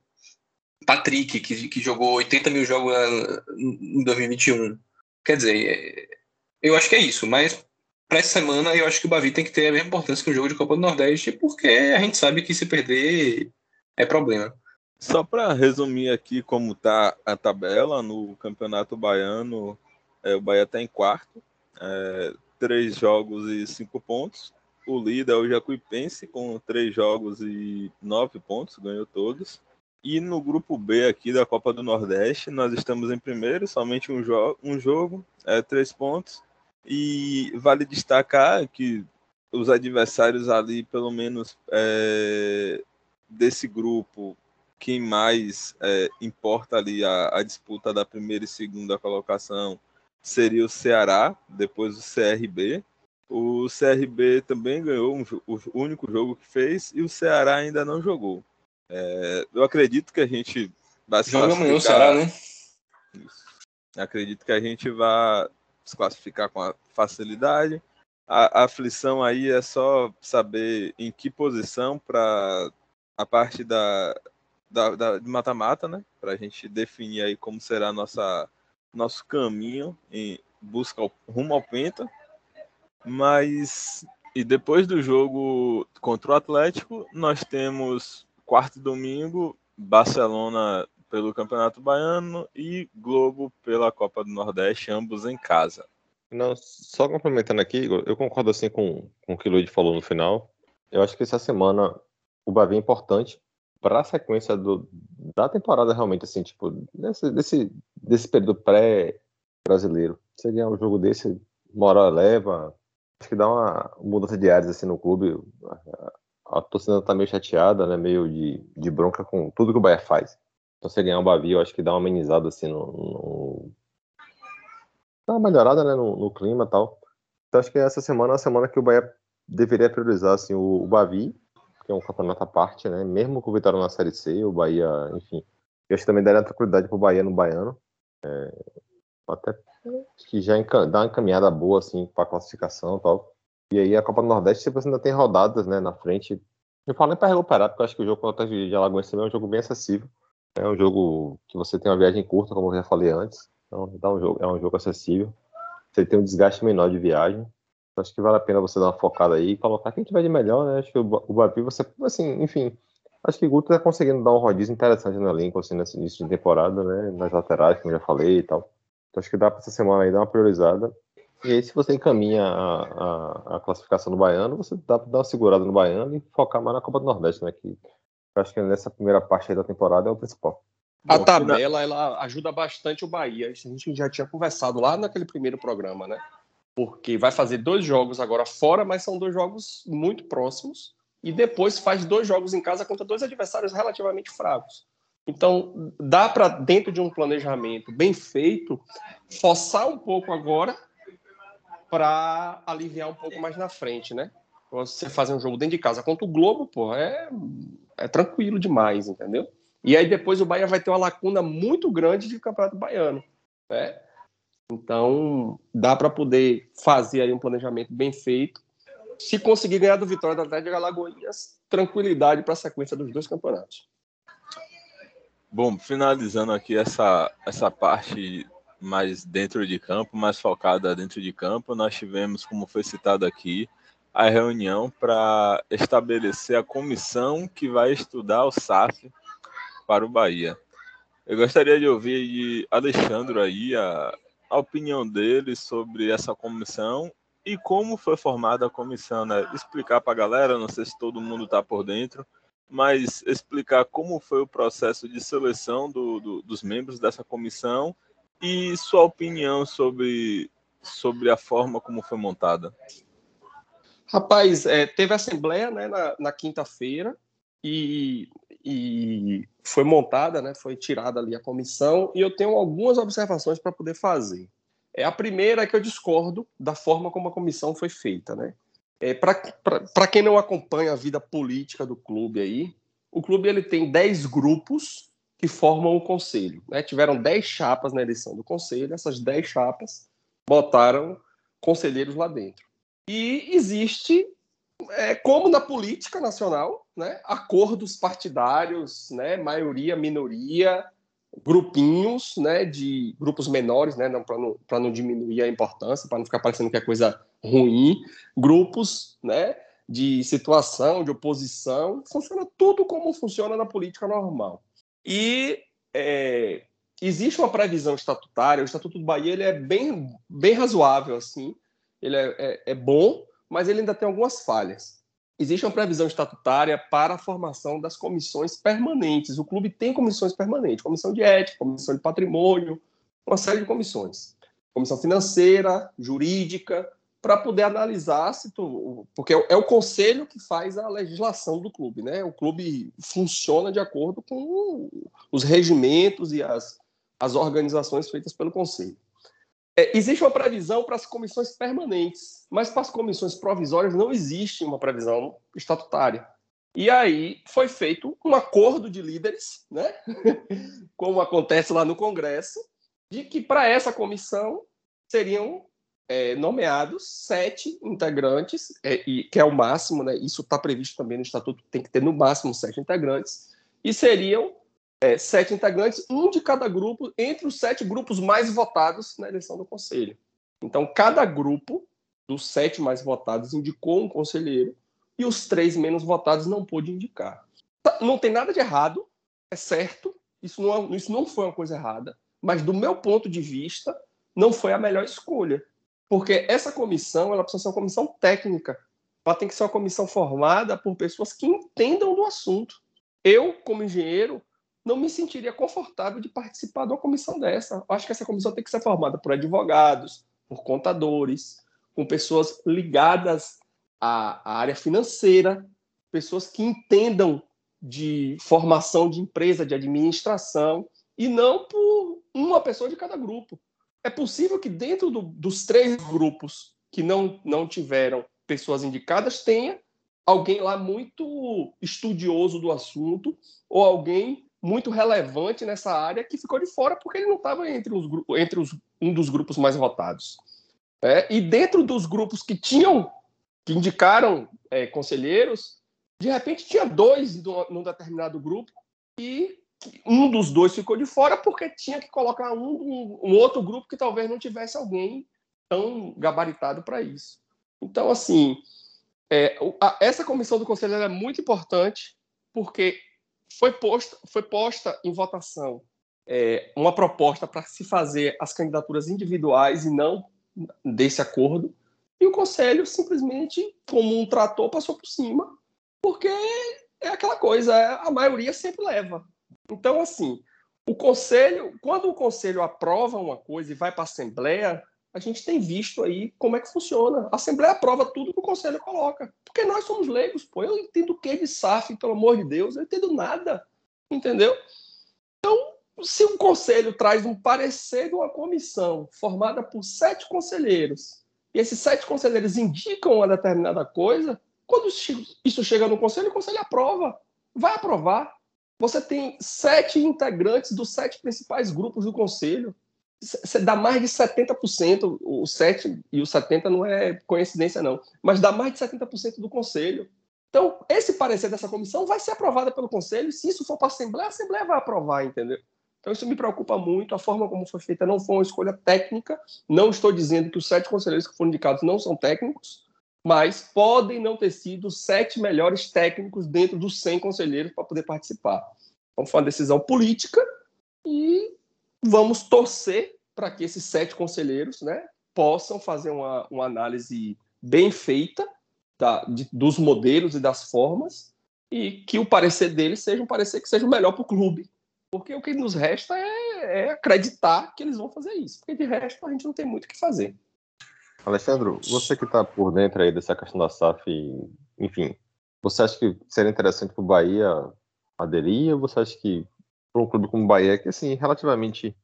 Patrick, que, que jogou 80 mil jogos na- em 2021. Quer dizer, é, eu acho que é isso, mas para essa semana eu acho que o Bavi tem que ter a mesma importância que o jogo de Copa do Nordeste, porque a gente sabe que se perder é problema. Só para resumir aqui como tá a tabela no Campeonato Baiano, é, o Bahia está em quarto, é, três jogos e cinco pontos. O líder é o Jacuipense com três jogos e nove pontos, ganhou todos. E no grupo B aqui da Copa do Nordeste, nós estamos em primeiro, somente um, jo um jogo, é, três pontos. E vale destacar que os adversários ali, pelo menos é, desse grupo, quem mais é, importa ali a, a, disputa da primeira e segunda colocação seria o Ceará, depois o CRB. O CRB também ganhou um, o único jogo que fez e o Ceará ainda não jogou. É, eu acredito que a gente vai se Joga amanhã o Ceará, né? Isso. Acredito que a gente vai se classificar com facilidade. A, a aflição aí é só saber em que posição para a parte da, da, da de mata-mata, né? Para a gente definir aí como será nossa nosso caminho em busca rumo ao penta. Mas e depois do jogo contra o Atlético, nós temos quarto domingo Barcelona pelo Campeonato Baiano e Globo pela Copa do Nordeste, ambos em casa. Não, só complementando aqui, eu concordo assim com, com o que o Luiz falou no final. Eu acho que essa semana o Bavi é importante para a sequência do, da temporada realmente, assim, tipo, desse, desse, desse período pré-brasileiro. Ganhar um jogo desse, moral eleva, acho que dá uma mudança de áreas assim no clube. A, a torcida tá meio chateada, né, meio de, de bronca com tudo que o Bahia faz. Então, você ganhar o Bavi, eu acho que dá uma amenizada assim no, no... dá uma melhorada, né, no, no clima e tal. Então, acho que essa semana é uma semana que o Bahia deveria priorizar assim o, o que é um campeonato à parte, né? Mesmo com o Vitória na Série C, o Bahia, enfim. Eu acho que também daria tranquilidade pro Bahia no Baiano. É, até que já dá uma encaminhada boa, assim, para classificação e tal. E aí a Copa do Nordeste, você ainda tem rodadas, né, na frente. Eu falo nem para recuperar, porque eu acho que o jogo contra o de Alagoas também é um jogo bem acessível. É um jogo que você tem uma viagem curta, como eu já falei antes. Então dá um jogo, é um jogo acessível. Você tem um desgaste menor de viagem. Acho que vale a pena você dar uma focada aí e colocar quem tiver de melhor, né? Acho que o Bavi, você, assim, enfim, acho que o Guto tá conseguindo dar um rodízio interessante no elenco, assim, nesse início de temporada, né? Nas laterais, como eu já falei e tal. Então acho que dá para essa semana aí dar uma priorizada. E aí, se você encaminha a, a, a classificação do Baiano, você dá para dar uma segurada no Baiano e focar mais na Copa do Nordeste, né? Que acho que nessa primeira parte da temporada é o principal. A tabela, ela ajuda bastante o Bahia. Isso a gente já tinha conversado lá naquele primeiro programa, né? Porque vai fazer dois jogos agora fora, mas são dois jogos muito próximos, e depois faz dois jogos em casa contra dois adversários relativamente fracos. Então, dá para, dentro de um planejamento bem feito, forçar um pouco agora para aliviar um pouco mais na frente, né? Você fazer um jogo dentro de casa contra o Globo, pô, é, é tranquilo demais, entendeu? E aí depois o Bahia vai ter uma lacuna muito grande de campeonato baiano, né? Então, dá para poder fazer aí um planejamento bem feito. Se conseguir ganhar do Vitória da Atlético Alagoinhas, tranquilidade para a sequência dos dois campeonatos. Bom, finalizando aqui essa, essa parte mais dentro de campo, mais focada dentro de campo, nós tivemos, como foi citado aqui, a reunião para estabelecer a comissão que vai estudar o SAF para o Bahia. Eu gostaria de ouvir de Alexandre aí a, a opinião dele sobre essa comissão e como foi formada a comissão, né? Explicar para a galera, não sei se todo mundo está por dentro, mas explicar como foi o processo de seleção do, do, dos membros dessa comissão e sua opinião sobre, sobre a forma como foi montada. Rapaz, é, teve assembleia né, na, na quinta-feira e, e foi montada, né, foi tirada ali a comissão, e eu tenho algumas observações para poder fazer. É, a primeira é que eu discordo da forma como a comissão foi feita. Né? É, para quem não acompanha a vida política do clube aí, o clube ele tem 10 grupos que formam o conselho. Né? Tiveram 10 chapas na eleição do conselho, essas 10 chapas botaram conselheiros lá dentro. E existe é, como na política nacional, né, acordos partidários, né, maioria, minoria, grupinhos, né, de grupos menores, né, para não, não diminuir a importância, para não ficar parecendo que é coisa ruim, grupos, né, de situação, de oposição, funciona tudo como funciona na política normal. E é, existe uma previsão estatutária, o Estatuto do Bahia ele é bem, bem razoável, assim, ele é, é, é bom, mas ele ainda tem algumas falhas. Existe uma previsão estatutária para a formação das comissões permanentes. O clube tem comissões permanentes, comissão de ética, comissão de patrimônio, uma série de comissões. Comissão financeira, jurídica, para poder analisar se tu, porque é o conselho que faz a legislação do clube, né? O clube funciona de acordo com os regimentos e as, as organizações feitas pelo conselho. É, existe uma previsão para as comissões permanentes, mas para as comissões provisórias não existe uma previsão estatutária. E aí foi feito um acordo de líderes, né? [LAUGHS] como acontece lá no Congresso, de que para essa comissão seriam é, nomeados sete integrantes, é, e, que é o máximo, né? Isso está previsto também no estatuto, tem que ter no máximo sete integrantes, e seriam é, sete integrantes, um de cada grupo, entre os sete grupos mais votados na eleição do conselho. Então, cada grupo dos sete mais votados indicou um conselheiro e os três menos votados não pôde indicar. Tá, não tem nada de errado, é certo, isso não, isso não foi uma coisa errada, mas do meu ponto de vista, não foi a melhor escolha. Porque essa comissão ela precisa ser uma comissão técnica. Ela tem que ser uma comissão formada por pessoas que entendam do assunto. Eu, como engenheiro, não me sentiria confortável de participar de uma comissão dessa. Eu acho que essa comissão tem que ser formada por advogados, por contadores, com pessoas ligadas à, à área financeira, pessoas que entendam de formação de empresa, de administração, e não por uma pessoa de cada grupo é possível que dentro do, dos três grupos que não, não tiveram pessoas indicadas tenha alguém lá muito estudioso do assunto ou alguém muito relevante nessa área que ficou de fora porque ele não estava entre, os, entre os, um dos grupos mais votados. É, e dentro dos grupos que tinham, que indicaram é, conselheiros, de repente tinha dois num determinado grupo e um dos dois ficou de fora porque tinha que colocar um, um, um outro grupo que talvez não tivesse alguém tão gabaritado para isso. Então, assim, é, a, essa comissão do conselho é muito importante porque foi posta, foi posta em votação é, uma proposta para se fazer as candidaturas individuais e não desse acordo. E o conselho simplesmente, como um trator, passou por cima, porque é aquela coisa, a maioria sempre leva. Então, assim, o conselho, quando o conselho aprova uma coisa e vai para a assembleia, a gente tem visto aí como é que funciona. A assembleia aprova tudo que o conselho coloca, porque nós somos leigos, pô. Eu entendo o que de SAF, pelo amor de Deus, eu entendo nada, entendeu? Então, se um conselho traz um parecer de uma comissão formada por sete conselheiros, e esses sete conselheiros indicam uma determinada coisa, quando isso chega no conselho, o conselho aprova, vai aprovar. Você tem sete integrantes dos sete principais grupos do conselho. Dá mais de 70%, o 7 e o 70 não é coincidência, não, mas dá mais de 70% do conselho. Então, esse parecer dessa comissão vai ser aprovado pelo conselho. Se isso for para a Assembleia, a Assembleia vai aprovar, entendeu? Então, isso me preocupa muito. A forma como foi feita não foi uma escolha técnica. Não estou dizendo que os sete conselheiros que foram indicados não são técnicos, mas podem não ter sido os sete melhores técnicos dentro dos 100 conselheiros para poder participar. Então, foi uma decisão política e vamos torcer para que esses sete conselheiros né, possam fazer uma, uma análise bem feita da, de, dos modelos e das formas e que o parecer deles seja um parecer que seja o melhor para o clube. Porque o que nos resta é, é acreditar que eles vão fazer isso. Porque de resto a gente não tem muito o que fazer. Alessandro, você que está por dentro aí dessa questão da SAF, enfim, você acha que seria interessante para o Bahia aderir? Ou você acha que para um clube como o Bahia, que assim, relativamente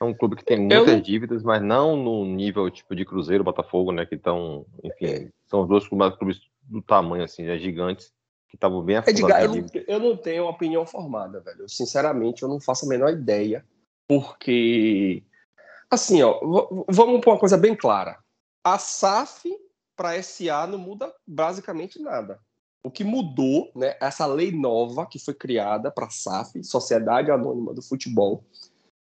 é um clube que tem muitas eu... dívidas, mas não no nível tipo de Cruzeiro, Botafogo, né? Que estão, enfim, é. são os dois clubes do tamanho, assim, né, gigantes, que estavam bem afundados. eu, não, eu não tenho opinião formada, velho. Sinceramente, eu não faço a menor ideia, porque, assim, ó, vamos para uma coisa bem clara a SAF para SA não muda basicamente nada. O que mudou, né, essa lei nova que foi criada para a SAF, Sociedade Anônima do Futebol,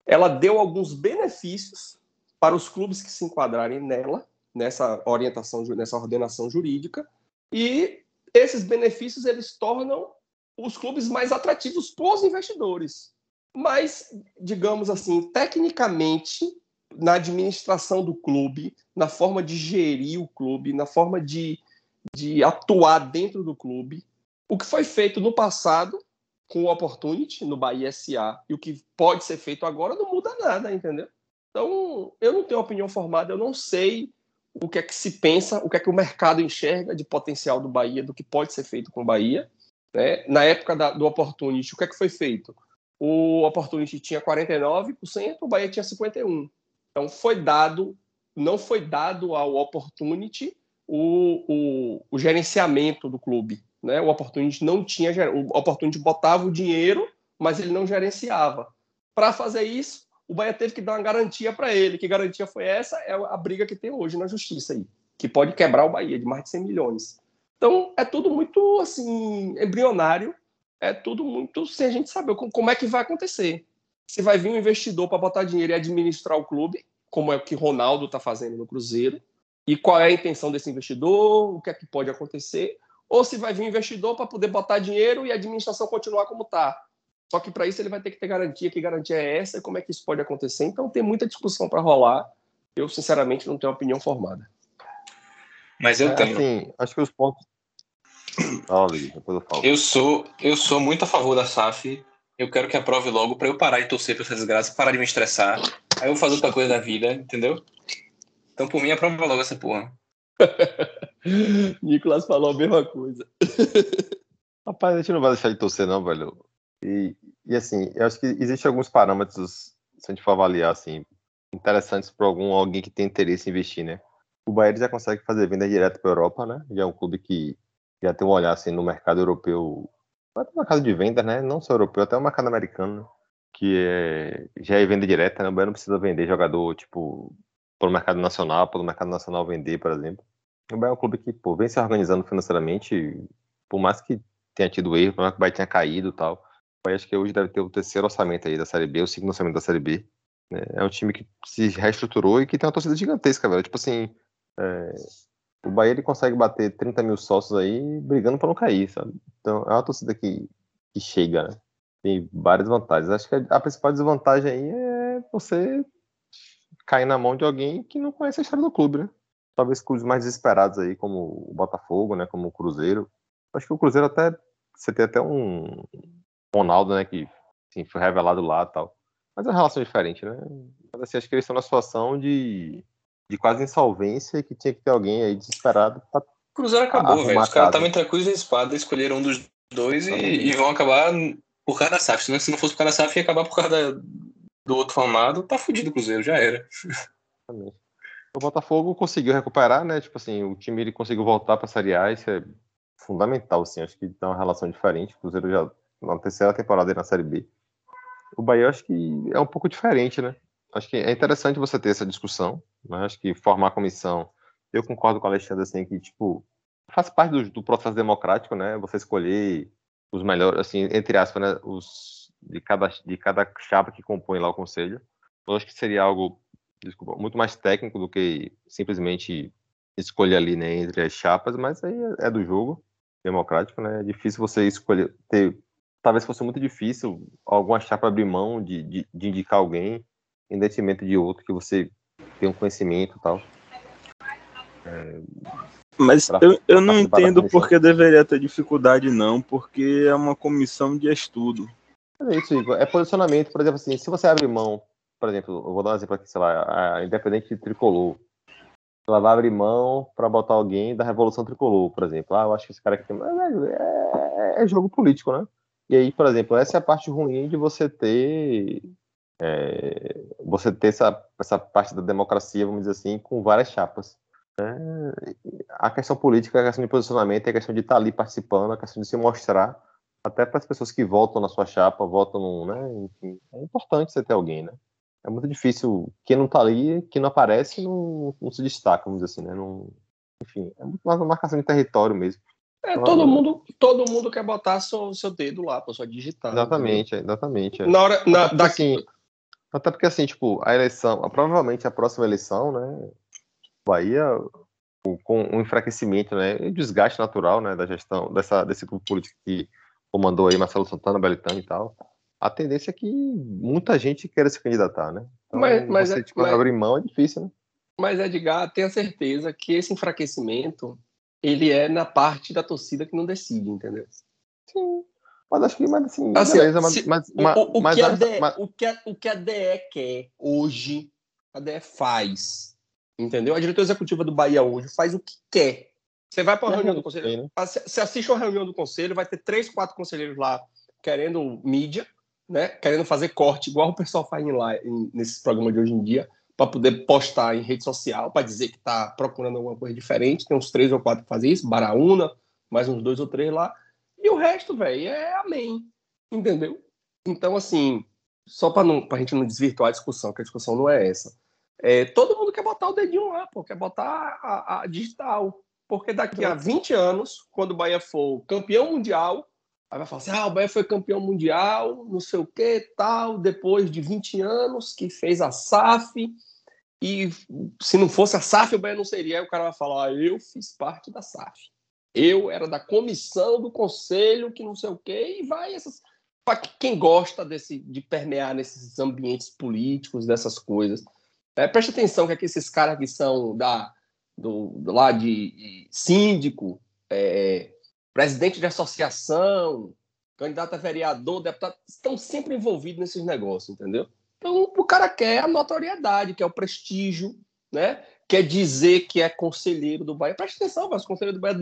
ela deu alguns benefícios para os clubes que se enquadrarem nela, nessa orientação, nessa ordenação jurídica, e esses benefícios eles tornam os clubes mais atrativos para os investidores. Mas, digamos assim, tecnicamente, na administração do clube, na forma de gerir o clube, na forma de, de atuar dentro do clube. O que foi feito no passado com o Opportunity no Bahia SA e o que pode ser feito agora não muda nada, entendeu? Então, eu não tenho opinião formada, eu não sei o que é que se pensa, o que é que o mercado enxerga de potencial do Bahia, do que pode ser feito com o Bahia. Né? Na época da, do Opportunity, o que é que foi feito? O Opportunity tinha 49%, o Bahia tinha 51%. Então foi dado, não foi dado ao Opportunity o, o, o gerenciamento do clube. Né? O Opportunity não tinha, o Opportunity botava o dinheiro, mas ele não gerenciava. Para fazer isso, o Bahia teve que dar uma garantia para ele. Que garantia foi essa? É a briga que tem hoje na justiça aí, que pode quebrar o Bahia de mais de 100 milhões. Então, é tudo muito assim embrionário, é tudo muito sem a gente saber como é que vai acontecer. Se vai vir um investidor para botar dinheiro e administrar o clube, como é o que Ronaldo está fazendo no Cruzeiro, e qual é a intenção desse investidor, o que é que pode acontecer, ou se vai vir um investidor para poder botar dinheiro e a administração continuar como está. Só que para isso ele vai ter que ter garantia, que garantia é essa, e como é que isso pode acontecer. Então tem muita discussão para rolar. Eu, sinceramente, não tenho opinião formada. Mas eu é, tenho. Assim, acho que os pontos. Olha, depois eu falo. Eu sou, eu sou muito a favor da SAF. Eu quero que aprove logo para eu parar de torcer para essa desgraça, parar de me estressar. Aí eu vou fazer outra coisa da vida, entendeu? Então, por mim, aprova logo essa porra. [LAUGHS] Nicolas falou a mesma coisa. [LAUGHS] Rapaz, a gente não vai deixar de torcer, não, velho. E, e assim, eu acho que existem alguns parâmetros, se a gente for avaliar, assim, interessantes para algum alguém que tem interesse em investir, né? O Bahia já consegue fazer venda direto para a Europa, né? Já é um clube que já tem um olhar assim no mercado europeu, até no mercado de venda, né? Não só europeu, até o mercado americano, né? que é, já é venda direta, né? O Bahia não precisa vender jogador, tipo, pelo mercado nacional, pelo mercado nacional vender, por exemplo. O Bahia é um clube que, pô, vem se organizando financeiramente, por mais que tenha tido erro, por mais que o Bahia tenha caído e tal, acho que hoje deve ter o terceiro orçamento aí da Série B, o segundo orçamento da Série B. Né? É um time que se reestruturou e que tem uma torcida gigantesca, velho. Tipo assim, é... o Bahia ele consegue bater 30 mil sócios aí brigando para não cair, sabe? Então é uma torcida que, que chega, né? Tem várias vantagens. Acho que a principal desvantagem aí é você cair na mão de alguém que não conhece a história do clube, né? Talvez clubes mais desesperados aí, como o Botafogo, né? Como o Cruzeiro. Acho que o Cruzeiro até você tem até um, Ronaldo, né, que assim, foi revelado lá e tal. Mas é uma relação diferente, né? Mas assim, acho que eles estão na situação de, de quase insolvência e que tinha que ter alguém aí desesperado pra Cruzeiro acabou, velho. Os caras estavam entre a cruz e a espada, escolheram um dos dois e, e, vão acabar por causa da SAF. Se não fosse por causa da SAF, ia acabar por causa da, do outro formado. Tá fudido o Cruzeiro, já era. O Botafogo conseguiu recuperar, né? Tipo assim, o time ele conseguiu voltar para a Série A, isso é fundamental, assim. Acho que tem uma relação diferente. O Cruzeiro já na terceira temporada na Série B. O Bahia acho que é um pouco diferente, né? Acho que é interessante você ter essa discussão, mas acho que formar comissão, eu concordo com o Alexandre assim que tipo faz parte do, do processo democrático, né? Você escolher os melhores, assim, entre aspas, né, os de cada de cada chapa que compõe lá o conselho. Eu acho que seria algo, desculpa, muito mais técnico do que simplesmente escolher ali, né, entre as chapas, mas aí é, é do jogo democrático, né? É difícil você escolher ter talvez fosse muito difícil alguma chapa abrir mão de, de, de, indicar alguém em detrimento de outro que você tem um conhecimento e tal. É... Mas pra, eu, eu não entendo porque deveria ter dificuldade, não, porque é uma comissão de estudo. É isso, Igor. É posicionamento, por exemplo, assim, se você abre mão, por exemplo, eu vou dar um exemplo aqui, sei lá, a Independente de Tricolor. Ela vai abrir mão para botar alguém da Revolução Tricolor, por exemplo. Ah, eu acho que esse cara aqui tem. É, é, é jogo político, né? E aí, por exemplo, essa é a parte ruim de você ter é, você ter essa, essa parte da democracia, vamos dizer assim, com várias chapas. É, a questão política, a questão de posicionamento, a questão de estar ali participando, a questão de se mostrar, até para as pessoas que votam na sua chapa, votam no, né, enfim, é importante você ter alguém, né? É muito difícil, quem não está ali, quem não aparece, não, não se destaca, vamos dizer assim, né? Não, enfim, é muito mais uma marcação de território mesmo. É, todo mundo, todo mundo quer botar seu, seu dedo lá para sua digitar. Exatamente, entendeu? exatamente. É. Na hora, na, até, porque, assim, até porque assim, tipo, a eleição, provavelmente a próxima eleição, né, Bahia com um enfraquecimento, né, e desgaste natural, né, da gestão dessa desse grupo político que comandou aí Marcelo Santana, Belitano e tal. A tendência é que muita gente queira se candidatar, né? Então, mas, mas você, é, tipo, mas, abrir mão é difícil, né? Mas Edgar, tenha certeza que esse enfraquecimento ele é na parte da torcida que não decide, entendeu? Sim. Mas acho que, mas assim, assim beleza, mas, mas, o, o, mas, que a DE, mas... o, que a, o que a DE quer hoje, a DE faz. Entendeu? A diretoria executiva do Bahia hoje faz o que quer. Você vai para a reunião do conselho, né? você assiste uma reunião do conselho, vai ter três, quatro conselheiros lá querendo mídia, né? Querendo fazer corte, igual o pessoal faz lá nesses programas de hoje em dia, para poder postar em rede social, para dizer que está procurando alguma coisa diferente. Tem uns três ou quatro que fazem isso, Baraúna, mais uns dois ou três lá. E o resto, velho, é amém. Entendeu? Então, assim, só para a gente não desvirtuar a discussão, que a discussão não é essa. É, todo mundo quer botar o dedinho lá, pô, quer botar a, a digital. Porque daqui a 20 anos, quando o Bahia for campeão mundial, aí vai falar assim: ah, o Bahia foi campeão mundial, não sei o que, tal, depois de 20 anos que fez a SAF. E se não fosse a SAF, o Bahia não seria. Aí o cara vai falar: ah, eu fiz parte da SAF. Eu era da comissão do conselho, que não sei o quê, e vai essas. Para quem gosta desse, de permear nesses ambientes políticos, dessas coisas. É, preste atenção que aqui esses caras que são da, do, lá de, de síndico, é, presidente de associação, candidato a vereador, deputado, estão sempre envolvidos nesses negócios, entendeu? Então o cara quer a notoriedade, quer o prestígio, né? Quer dizer que é conselheiro do Bahia. Preste atenção, mas conselheiro do Bahia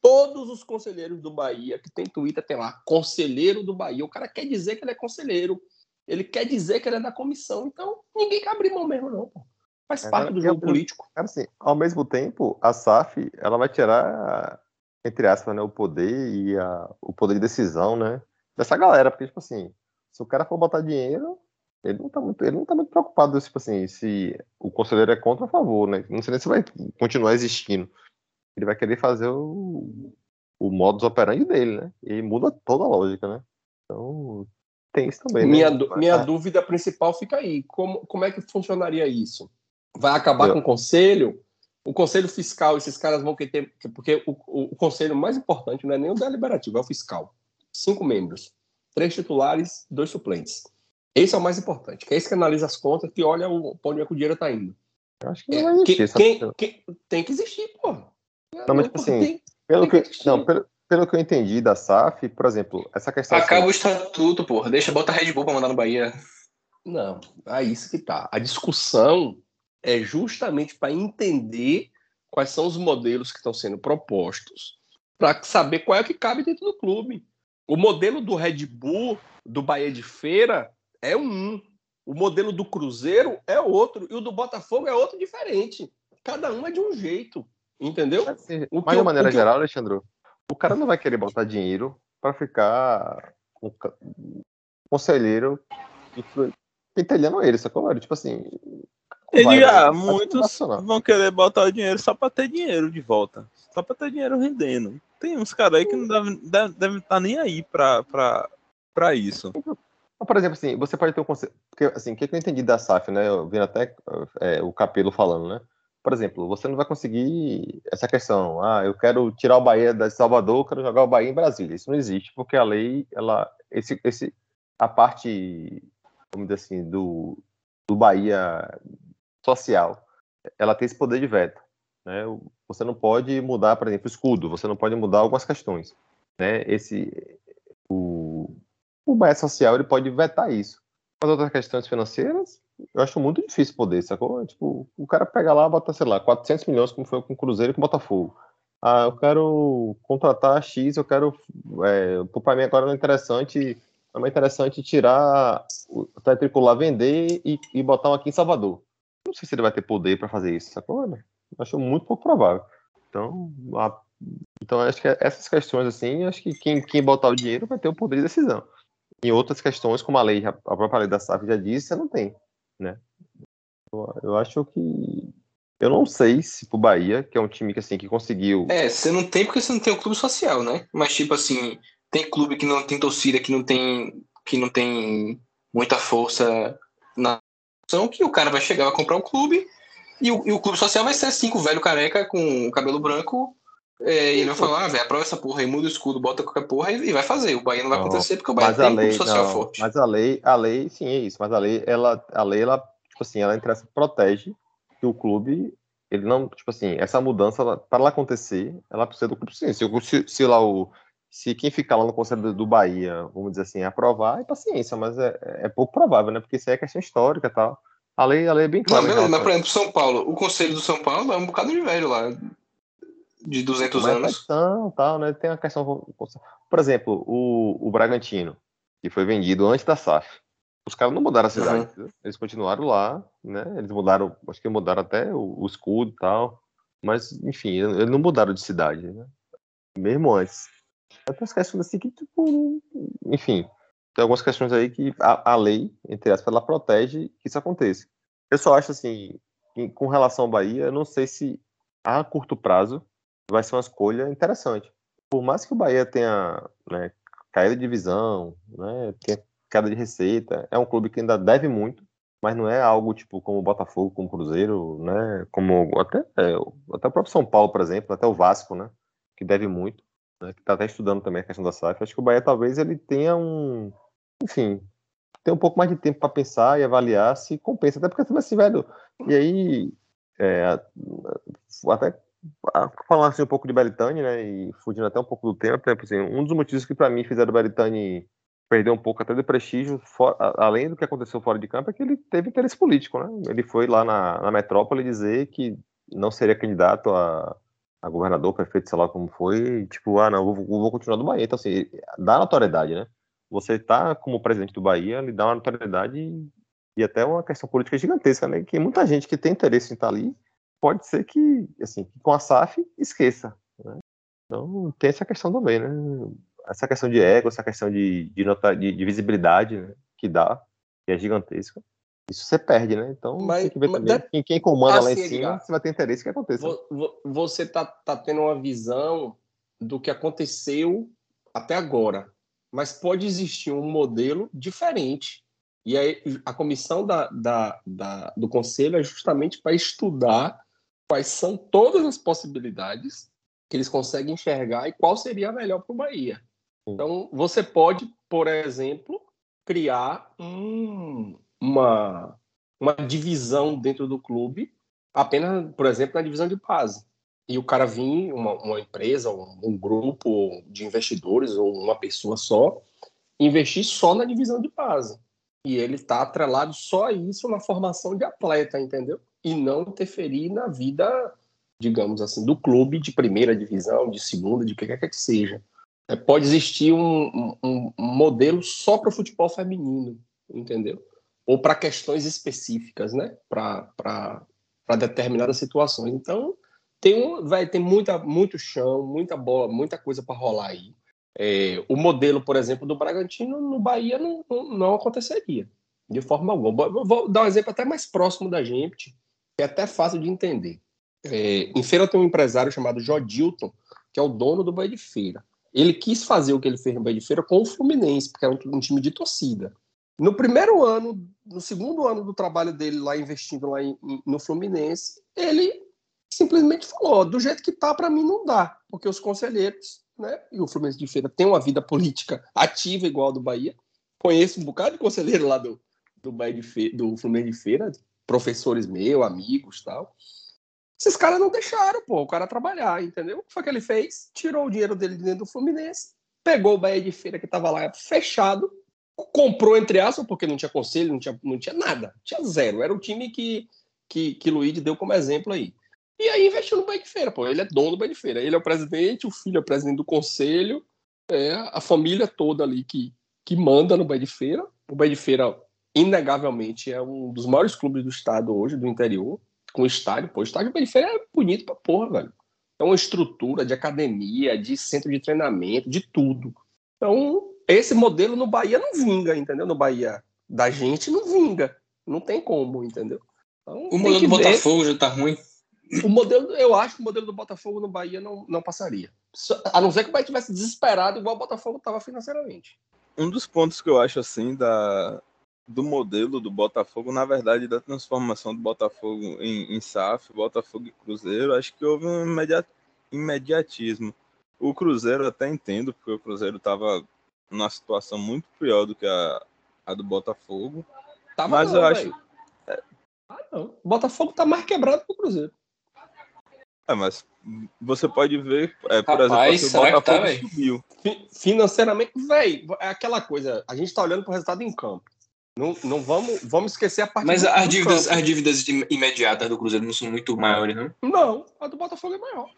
todos os conselheiros do Bahia que tem Twitter tem lá conselheiro do Bahia. O cara quer dizer que ele é conselheiro. Ele quer dizer que ele é da comissão. Então, ninguém quer abrir mão mesmo, não. Pô. Faz é, parte do jogo eu, político. Cara, assim, ao mesmo tempo, a SAF ela vai tirar, entre aspas, né, o poder e a, o poder de decisão, né? Dessa galera. Porque, tipo assim, se o cara for botar dinheiro, ele não tá muito, ele não tá muito preocupado, tipo assim, se o conselheiro é contra ou a favor, né? Não sei nem se vai continuar existindo. Ele vai querer fazer o, o modus operandi dele, né? E muda toda a lógica, né? Então, tem isso também. Né? Minha, né? minha dúvida principal fica aí. Como, como é que funcionaria isso? Vai acabar Eu... com o conselho? O conselho fiscal, esses caras vão querer. Porque o, o, o, conselho mais importante não é nem o deliberativo, é o fiscal. Cinco membros. Três titulares, dois suplentes. Esse é o mais importante, que é esse que analisa as contas, que olha o, onde é que o dinheiro está indo. Eu acho que não vai existir. É, quem, quem, tem que existir, pô. Não, mas tipo assim, tem, pelo, tem que, que não, pelo, pelo que eu entendi da SAF, por exemplo, essa questão. Acaba assim, o estatuto, porra. Deixa, bota a Red Bull pra mandar no Bahia. Não, é isso que tá. A discussão é justamente para entender quais são os modelos que estão sendo propostos, para saber qual é o que cabe dentro do clube. O modelo do Red Bull, do Bahia de Feira, é um. O modelo do Cruzeiro é outro. E o do Botafogo é outro diferente. Cada um é de um jeito. Entendeu? Mas, mas de maneira geral, Alexandre, o cara não vai querer botar dinheiro para ficar um conselheiro pentelhando ele, sacou? Tipo assim. Ele, ah, muitos vão querer botar o dinheiro só para ter dinheiro de volta. Só para ter dinheiro rendendo. Tem uns caras aí que não devem deve, deve estar tá nem aí para pra isso. Por exemplo, assim, você pode ter um conselho. Porque, assim, o que eu entendi da SAF, né? Eu vi até é, o Capelo falando, né? por exemplo, você não vai conseguir essa questão, ah, eu quero tirar o Bahia de Salvador, quero jogar o Bahia em Brasília. Isso não existe, porque a lei, ela, esse, esse, a parte, vamos dizer assim, do, do Bahia social, ela tem esse poder de veto. Né? Você não pode mudar, por exemplo, o escudo, você não pode mudar algumas questões. Né? Esse, o, o Bahia social ele pode vetar isso. As outras questões financeiras, eu acho muito difícil poder, sacou? Tipo, o cara pega lá, bota, sei lá, 400 milhões, como foi com o Cruzeiro e com o Botafogo. Ah, eu quero contratar X, eu quero. É, para mim agora não é interessante. É mais interessante tirar o tricular, vender e, e botar um aqui em Salvador. Não sei se ele vai ter poder para fazer isso, sacou? Eu acho muito pouco provável. Então, a, então acho que essas questões, assim, acho que quem, quem botar o dinheiro vai ter o poder de decisão. Em outras questões, como a lei, a própria lei da SAF já disse, você não tem né? Eu, eu acho que eu não sei se pro Bahia, que é um time que assim que conseguiu. É, você não tem porque você não tem um clube social, né? Mas tipo assim, tem clube que não tem torcida, que não tem que não tem muita força na que o cara vai chegar, vai comprar um clube e o, e o clube social vai ser cinco velho careca com cabelo branco é, e ele vai falar, ah, velho, aprova essa porra aí, muda o escudo, bota qualquer porra e, vai fazer. O Bahia não vai não, acontecer porque o Bahia tem lei, um social não, forte. Mas a lei, a lei, sim, é isso. Mas a lei, ela, a lei, ela, tipo assim, ela interessa, protege que o clube, ele não, tipo assim, essa mudança, para ela acontecer, ela precisa do clube sim. Se, se, se lá o, se quem ficar lá no Conselho do Bahia, vamos dizer assim, aprovar, é paciência, mas é, é pouco provável, né? Porque isso aí é questão histórica e tal. A lei, a lei é bem Não, clara. em beleza, mas por exemplo, São Paulo, o conselho do São Paulo é um bocado de velho lá, de 200 Mas anos. questão, tal, né? Tem a questão. Por exemplo, o, o Bragantino, que foi vendido antes da SAF. Os caras não mudaram a cidade. Uhum. Eles continuaram lá, né? Eles mudaram, acho que mudaram até o, o escudo e tal. Mas, enfim, eles não mudaram de cidade, né? Mesmo antes. Tem umas questões assim que, tipo, enfim, tem algumas questões aí que a, a lei, entre aspas, ela protege que isso aconteça. Eu só acho assim, que com relação ao Bahia, eu não sei se a curto prazo vai ser uma escolha interessante. Por mais que o Bahia tenha né, caída de divisão, né, tenha queda de receita, é um clube que ainda deve muito, mas não é algo tipo como o Botafogo, como o Cruzeiro, né, como até, é, até o próprio São Paulo, por exemplo, até o Vasco, né, que deve muito, né, que está até estudando também a questão da SAF. Acho que o Bahia talvez ele tenha um, enfim, tem um pouco mais de tempo para pensar e avaliar se compensa, até porque assim, velho, e aí é, até falar assim, um pouco de Belitani, né, e fugindo até um pouco do tempo, né, assim, um dos motivos que para mim fizeram o Belitani perder um pouco até de prestígio, a- além do que aconteceu fora de campo, é que ele teve interesse político, né, ele foi lá na, na metrópole dizer que não seria candidato a, a governador, prefeito, sei lá como foi, tipo, ah, não, vou, vou continuar do Bahia, então assim, dá notoriedade, né, você tá como presidente do Bahia, lhe dá uma notoriedade e, até uma questão política gigantesca, né, que muita gente que tem interesse em estar ali, pode ser que, assim, com a SAF esqueça. Né? Então tem essa questão também, né? Essa questão de ego, essa questão de, de, de- de visibilidade né? que dá, que é gigantesca. Isso você perde, né? Então Mas- tem que ver também deve- quem, quem comanda lá em Assim, cima, se vai ter interesse que aconteça. Vo- vo- Você tá, tá tendo uma visão do que aconteceu até agora, mas pode existir um modelo diferente. E aí, a comissão da, da, da- do conselho é justamente para estudar quais são todas as possibilidades que eles conseguem enxergar e qual seria a melhor para o Bahia. Então, você pode, por exemplo, criar um- uma, uma divisão dentro do clube, apenas, por exemplo, na divisão de base. E o cara vir, uma, uma empresa, um, um grupo de investidores ou uma pessoa só, investir só na divisão de base. E ele está atrelado só a isso na formação de atleta, entendeu? E não interferir na vida, digamos assim, do clube de primeira divisão, de segunda, de que quer que seja. É, pode existir um, um- um modelo só para o futebol feminino, entendeu? Ou para questões específicas, né? Para determinadas situações. Então, tem, um, vai ter muita, muito chão, muita bola, muita coisa para rolar aí. É, o modelo, por exemplo, do Bragantino no Bahia não, não, não aconteceria, de forma alguma. Vou, vou dar um exemplo até mais próximo da gente, que é até fácil de entender. É, em Feira tem um empresário chamado Jodilton, que é o dono do Bahia de Feira. Ele quis fazer o que ele fez no Bahia de Feira com o Fluminense, porque era um, um time de torcida. No primeiro ano, no segundo ano do trabalho dele lá investindo lá em- no Fluminense, ele simplesmente falou: "Ó, do jeito que tá, para mim não dá, porque os conselheiros, né, e o Fluminense de Feira tem uma vida política ativa igual a do Bahia. Conheço um bocado de conselheiro lá do, do, Bahia de Feira, do Fluminense de Feira, professores meus, amigos tal. Esses caras não deixaram, pô, o cara trabalhar, entendeu? O que foi que ele fez? Tirou o dinheiro dele de dentro do Fluminense, pegou o Bahia de Feira que tava lá fechado, comprou, entre aspas, porque não tinha conselho, não tinha, não tinha nada, tinha zero. Era o time que, que, que Luiz deu como exemplo aí. E aí investiu no Bahia de Feira, pô. Ele é dono do Bahia de Feira. Ele é o presidente, o filho é o presidente do conselho, é a família toda ali que, que manda no Bahia de Feira. O Bahia de Feira, inegavelmente, é um dos maiores clubes do estado hoje, do interior, com estádio. Pô, o estádio do de Feira é bonito pra porra, velho. É uma estrutura de academia, de centro de treinamento, de tudo. Então, esse modelo no Bahia não vinga, entendeu? No Bahia da gente não vinga. Não tem como, entendeu? Então, O modelo do ver. Botafogo já tá ruim. O modelo, eu acho que o modelo do Botafogo no Bahia não, não passaria. A não ser que o Bahia tivesse desesperado, igual o Botafogo estava financeiramente. Um dos pontos que eu acho assim da do modelo do Botafogo, na verdade, da transformação do Botafogo em, em SAF, Botafogo e Cruzeiro, acho que houve um imediat, imediatismo. O Cruzeiro até entendo, porque o Cruzeiro estava numa situação muito pior do que a, a do Botafogo. Tava Mas não, eu acho- velho. Ah, não. O Botafogo tá mais quebrado que o Cruzeiro. É, mas você pode ver, é, por Rapaz, exemplo, assim, o tá, Botafogo velho? subiu. Fi- Financeiramente, velho, é aquela coisa. A gente tá olhando pro resultado em campo. Não, não vamos, vamos esquecer a parte Mas as dívidas, campo. as dívidas im- imediatas do Cruzeiro não são muito maiores, não? Não, a do Botafogo é maior.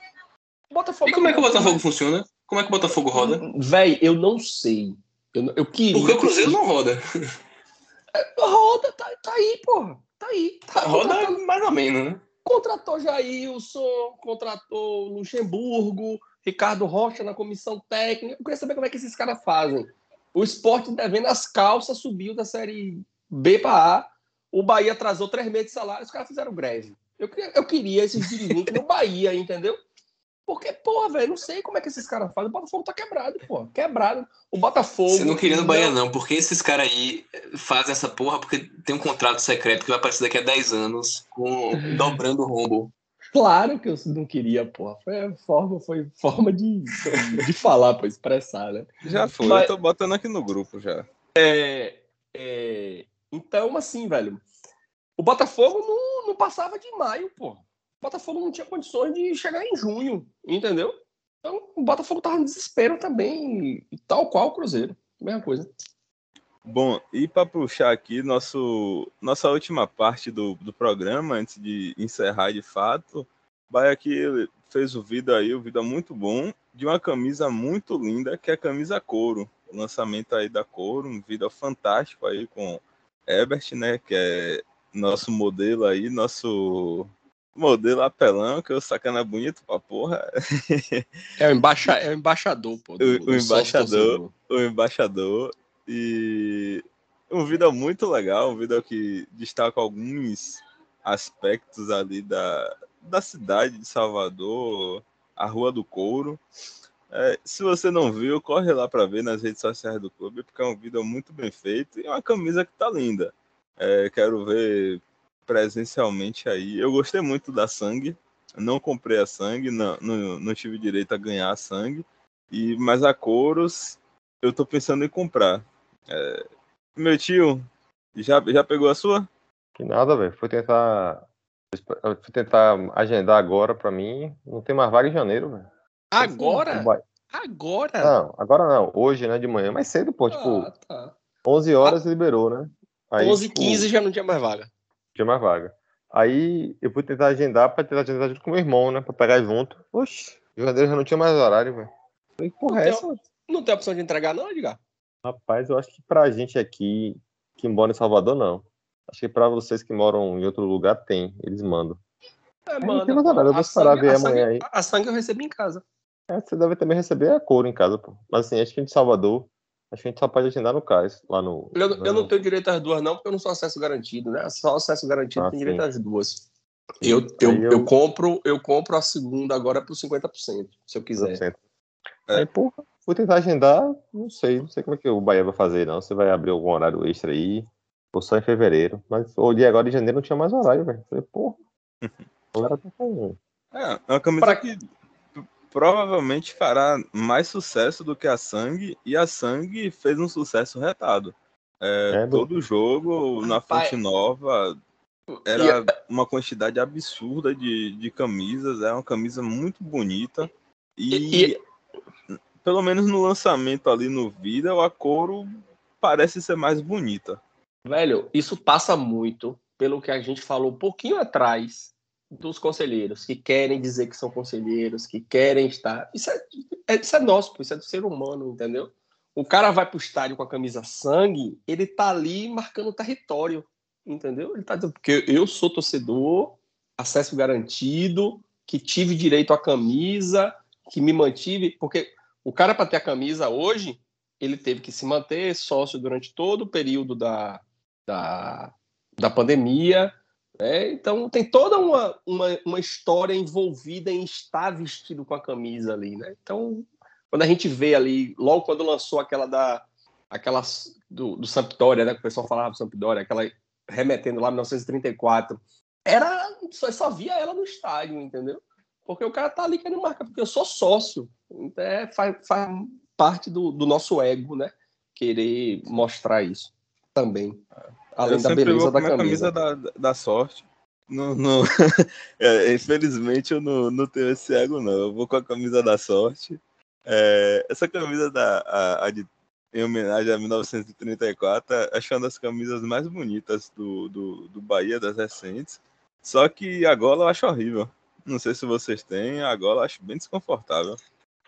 Botafogo E como é que o. Botafogo funciona? Como é que o Botafogo roda? Véi, eu não sei. Eu, eu queria. Porque o Cruzeiro não roda. Roda, tá, tá aí, porra. Tá aí. Tá Roda contratando- mais ou menos, né? Contratou Jailson, contratou Luxemburgo, Ricardo Rocha na comissão técnica. Eu queria saber como é que esses caras fazem. O esporte devendo as calças subiu da série B para A. O Bahia atrasou três meses de salário, os caras fizeram greve. Eu queria, eu queria esses dirigentes no Bahia, entendeu? Porque, porra, velho, não sei como é que esses caras fazem. O Botafogo tá quebrado, pô. Quebrado. O Botafogo. Você não queria no Bahia, não, porque esses caras aí fazem essa porra porque tem um contrato secreto que vai aparecer daqui a 10 anos, com [LAUGHS] dobrando o rombo. Claro que eu não queria, porra. Foi forma, foi forma de, de falar, pô, expressar, né? Já foi, Mas- eu tô botando aqui no grupo já. É, então, assim, velho, o Botafogo não, não passava de maio, pô. Botafogo não tinha condições de chegar em junho, entendeu? Então, o Botafogo tava no desespero também, tal qual o Cruzeiro. Mesma coisa. Bom, e para puxar aqui nosso, nossa última parte do, do programa, antes de encerrar de fato, vai aqui fez o vídeo aí, o vídeo é muito bom, de uma camisa muito linda, que é a camisa couro. O lançamento aí da couro, um vídeo fantástico aí com Ebert, né, que é nosso modelo aí, nosso modelo apelão, que o sacana é bonito pra porra. É o, embaixa, é o embaixador, pô. do- do embaixador. o embaixador e um vídeo muito legal, um vídeo que destaca alguns aspectos ali da, da cidade de Salvador, a Rua do Couro. É, se você não viu, corre lá para ver nas redes sociais do clube, porque é um vídeo muito bem feito e é uma camisa que tá linda. É, quero ver presencialmente aí. Eu gostei muito da sangue, não comprei a sangue, não, não, não tive direito a ganhar a sangue, e, mas a Coros eu tô pensando em comprar. É, meu tio, já, já pegou a sua? Que nada, velho. Fui tentar. Fui tentar agendar agora pra mim. Não tem mais vaga em janeiro, velho. Agora? Vai- Agora? Não, agora não. Hoje, né, de manhã. Mais cedo, pô. Tipo, Ah, tá. 11 horas liberou, né? Aí, 11 tipo, 15 já não tinha mais vaga. Tinha mais vaga. Aí eu fui tentar agendar pra tentar agendar junto com meu irmão, né? Pra pegar junto. Oxi, em janeiro já não tinha mais horário, velho. Falei, porra, é Não essa? Não tem opção de entregar, não, Edgar? Rapaz, eu acho que pra gente aqui, que mora em Salvador, não. Acho que pra vocês que moram em outro lugar, tem. Eles mandam. É, não tem mais nada, eu vou esperar ver a amanhã sangue, aí. A sangue eu recebi em casa. É, você deve também receber a couro em casa, pô. Mas assim, acho que de Salvador, acho que a gente só pode agendar no CAIS, lá no. Eu, no- eu não tenho direito às duas, não, porque eu não sou acesso garantido, né? Só acesso garantido Ah, tem sim. direito às duas. Eu, eu, eu- eu compro, eu compro a segunda agora por 50%, se eu quiser. 100%. É. Aí, porra, vou tentar agendar, não sei, não sei como é que o Bahia vai fazer, não. Você vai abrir algum horário extra aí, ou só em fevereiro. Mas olhei agora em janeiro não tinha mais horário, velho. Falei, porra. A galera tá com. É, é uma camisa Pra- que provavelmente fará mais sucesso do que a Sangue, e a Sangue fez um sucesso retado. É, É, do- todo jogo na Rapaz. Fonte Nova era uma quantidade absurda de, de camisas, é uma camisa muito bonita. E, E- pelo menos no lançamento ali no vídeo, a couro parece ser mais bonita. Velho, isso passa muito pelo que a gente falou um pouquinho atrás dos conselheiros, que querem dizer que são conselheiros, que querem estar. Isso é, é- isso é nosso, isso é do ser humano, entendeu? O cara vai pro estádio com a camisa sangue, ele tá ali marcando território, entendeu? Ele tá dizendo, porque eu sou torcedor, acesso garantido, que tive direito à camisa, que me mantive, porque o cara para ter a camisa hoje, ele teve que se manter sócio durante todo o período da, da, da pandemia. Né? Então, tem toda uma, uma, uma história envolvida em estar vestido com a camisa ali. Né? Então, quando a gente vê ali, logo quando lançou aquela da aquela do, do Sampdoria, né, que o pessoal falava do Sampdoria, aquela remetendo lá em 1934, era só, só via ela no estádio, entendeu? Porque o cara tá ali querendo marcar, porque eu sou sócio. Então, é, faz, faz parte do, do nosso ego, né? Querer mostrar isso também. Além eu da sempre beleza vou com da camisa. camisa da, da sorte. Não, não- [LAUGHS] é, infelizmente eu não, não tenho esse ego, não. Eu vou com a camisa da sorte. É, essa camisa da a, a de em homenagem a 1934. Acho uma das camisas mais bonitas do, do, do Bahia, das recentes. Só que a gola eu acho horrível. Não sei se vocês têm, a gola eu acho bem desconfortável.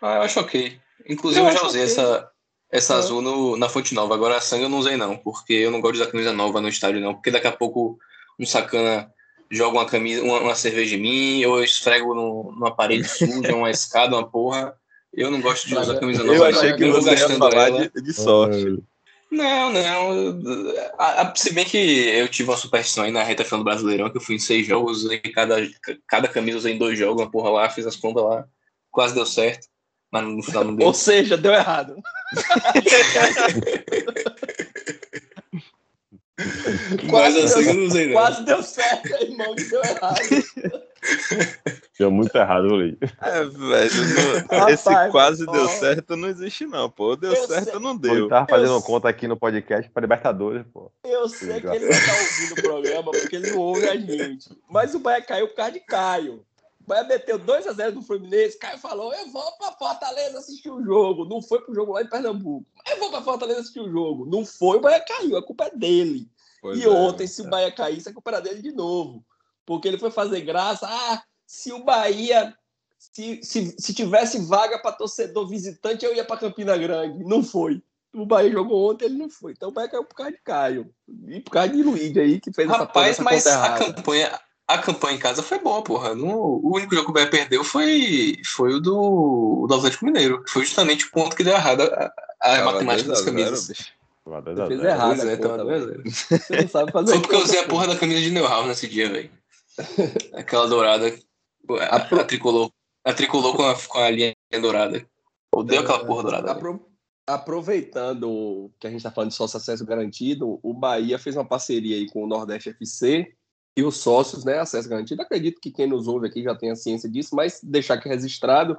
Ah, eu acho ok. Inclusive, eu, eu já usei okay. essa, essa azul no, na Fonte Nova. Agora a sangue eu não usei, não, porque eu não gosto de usar camisa nova no estádio, não. Porque daqui a pouco um sacana joga uma camisa, uma, uma cerveja em mim, ou eu esfrego no, numa parede suja, uma escada, uma porra. Eu não gosto de usar camisa nova. Eu achei que você ia falar de, de sorte. Não, não. Se bem que eu tive uma superstição aí na reta final do Brasileirão, que eu fui em seis jogos, usei cada, cada camisa usei em dois jogos, uma porra lá, fiz as contas lá, quase deu certo, mas no final não [LAUGHS] deu. Ou seja, deu errado. [LAUGHS] quase, deu, assim, não usei, não. quase deu certo, irmão, deu errado. Deu muito errado ali. É, velho, não, esse quase deu certo não existe, não, pô. Deu eu certo, sei. não deu. Ele tava fazendo eu conta aqui no podcast para Libertadores, pô. Eu sei que ele vai estar ouvindo o programa porque ele não ouve a gente. Mas o Bahia caiu por causa de Caio. O Bahia meteu 2x0 no Fluminense. Caio falou: Eu vou pra Fortaleza assistir o jogo. Não foi pro jogo lá em Pernambuco. Eu vou pra Fortaleza assistir o jogo. Não foi, o Bahia caiu. A culpa é dele. Pois e é, ontem, se o Bahia caísse, a culpa era dele de novo. Porque ele foi fazer graça. Ah, se o Bahia. Se, se, se tivesse vaga para torcedor visitante, eu ia para Campina Grande. Não foi. O Bahia jogou ontem, ele não foi. Então o Bahia caiu por causa de Caio. E por causa de Luiz aí, que fez Rapaz, essa mas a campanha, a campanha em casa foi boa, porra. No, o único jogo que o Bahia perdeu foi, foi o do, o do Atlético Mineiro. Foi justamente o ponto que deu errado a, a matemática das camisas. Fez errado, né? [LAUGHS] Você não sabe fazer Foi porque eu usei a porra da camisa de Neuhaus nesse dia, velho. Aquela dourada. A, a, tricolor. A tricolor com a, com a linha dourada. Odeio aquela porra dourada. Apro, aproveitando que a gente tá falando de sócio acesso garantido, o Bahia fez uma parceria aí com o Nordeste FC e os sócios, né? Acesso garantido. Acredito que quem nos ouve aqui já tem a ciência disso, mas deixar aqui registrado.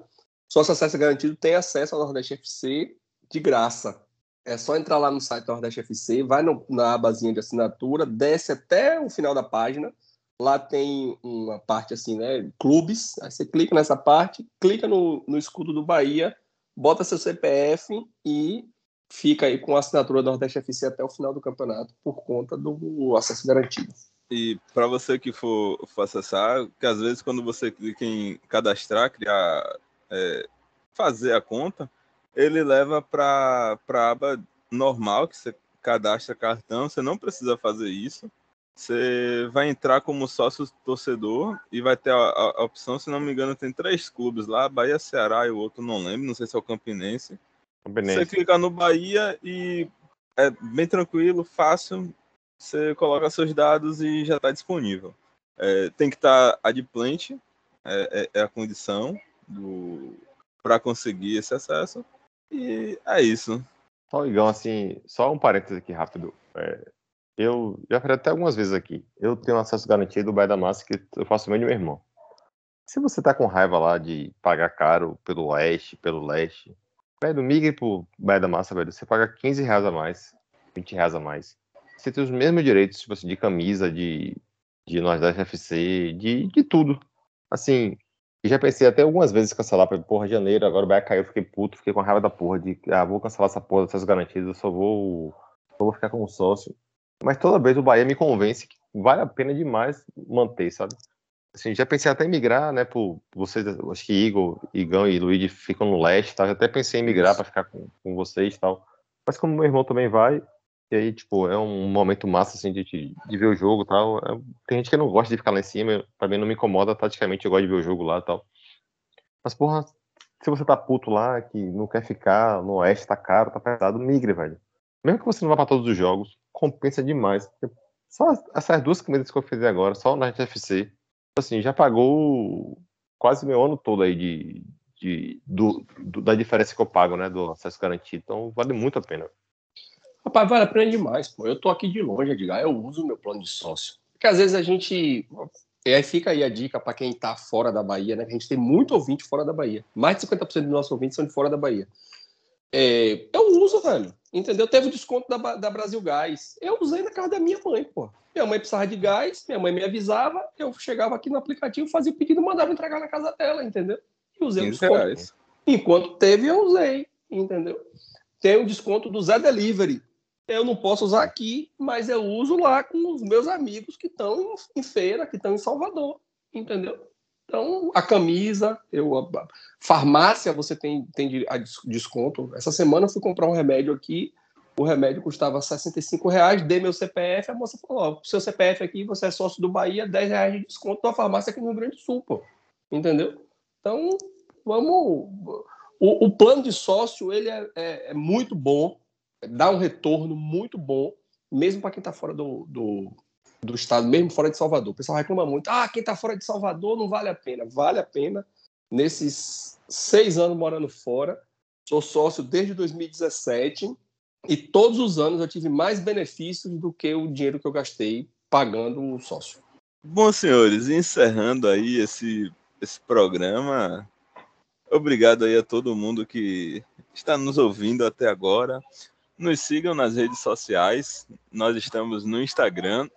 Sócio acesso garantido tem acesso ao Nordeste FC de graça. É só entrar lá no site do Nordeste FC, vai no, na abazinha de assinatura, desce até o final da página. Lá tem uma parte assim, né? Clubes. Aí você clica nessa parte, clica no, no escudo do Bahia, bota seu CPF e fica aí com a assinatura do Nordeste FC até o final do campeonato por conta do acesso garantido. E para você que for, for, acessar, que às vezes quando você clica em cadastrar, criar, é, fazer a conta, ele leva para a aba normal, que você cadastra cartão, você não precisa fazer isso. Você vai entrar como sócio torcedor e vai ter a, a, a, opção, se não me engano, tem três clubes lá, Bahia, Ceará e o outro não lembro, não sei se é o Campinense. Campinense. Você clica no Bahia e é bem tranquilo, fácil, você coloca seus dados e já está disponível. É, tem que estar tá é, é, é a condição para conseguir esse acesso. E é isso. Só, Igão, assim, só um parênteses aqui rápido. É, eu já falei até algumas vezes aqui. Eu tenho acesso garantido do Baía da Massa que eu faço meio de meu irmão. Se você tá com raiva lá de pagar caro pelo oeste, pelo leste, velho, migre pro Baía da Massa, velho. Você paga 15 reais a mais, 20 reais a mais. Você tem os mesmos direitos, tipo assim, de camisa, de, de Nordeste FC, de, de tudo. Assim, já pensei até algumas vezes cancelar, porque, porra, janeiro, agora o Bahia caiu, fiquei puto, fiquei com raiva da porra de, ah, vou cancelar essa porra dessas garantidas, eu só vou, só vou ficar como sócio. Mas toda vez o Bahia me convence que vale a pena demais manter, sabe? Assim, já pensei até em migrar, né, por vocês, acho que Igor, Igão e Luigi ficam no leste, tá? Já até pensei em migrar para ficar com, com vocês e tal. Mas como meu irmão também vai, e aí, tipo, é um momento massa, assim, de, de ver o jogo e tal. É, tem gente que não gosta de ficar lá em cima, pra mim não me incomoda, taticamente eu gosto de ver o jogo lá e tal. Mas, porra, se você tá puto lá, que não quer ficar no oeste, tá caro, tá pesado, migre, velho. Mesmo que você não vá pra todos os jogos, compensa demais. Só essas duas comidas que eu fiz agora, só na FC, assim, já pagou quase meu ano todo aí de, de do, do, da diferença que eu pago, né, do acesso garantido. Então, vale muito a pena. Rapaz, vale a pena demais, pô. Eu tô aqui de longe, Edgar. Eu uso o meu plano de sócio. Porque às vezes a gente. E aí fica aí a dica para quem tá fora da Bahia, né? A gente tem muito ouvinte fora da Bahia. Mais de 50% dos nossos ouvintes são de fora da Bahia. É, eu uso, velho. Entendeu? Teve o desconto da, da Brasil Gás. Eu usei na casa da minha mãe, pô. Minha mãe precisava de gás, minha mãe me avisava, eu chegava aqui no aplicativo, fazia o pedido e mandava entregar na casa dela, entendeu? E usei o desconto. Enquanto teve, eu usei, entendeu? tem o desconto do Zé Delivery. Eu não posso usar aqui, mas eu uso lá com os meus amigos que estão em, feira, que estão em Salvador, entendeu? Então, a camisa, eu, a farmácia, você tem, tem desconto. Essa semana eu fui comprar um remédio aqui, o remédio custava 65 reais, dei meu CPF, a moça falou, ó, seu CPF aqui, você é sócio do Bahia, 10 reais de desconto na farmácia aqui no Rio Grande do Sul, pô. Entendeu? Então, vamos... O, o plano de sócio, ele é, é, é, muito bom, dá um retorno muito bom, mesmo para quem está fora do, do, do estado, mesmo fora de Salvador. O pessoal reclama muito, ah, quem está fora de Salvador não vale a pena. Vale a pena. Nesses seis anos morando fora, sou sócio desde 2017, e todos os anos eu tive mais benefícios do que o dinheiro que eu gastei pagando o sócio. Bom, senhores, encerrando aí esse, esse programa, obrigado aí a todo mundo que está nos ouvindo até agora. Nos sigam nas redes sociais. Nós estamos no Instagram,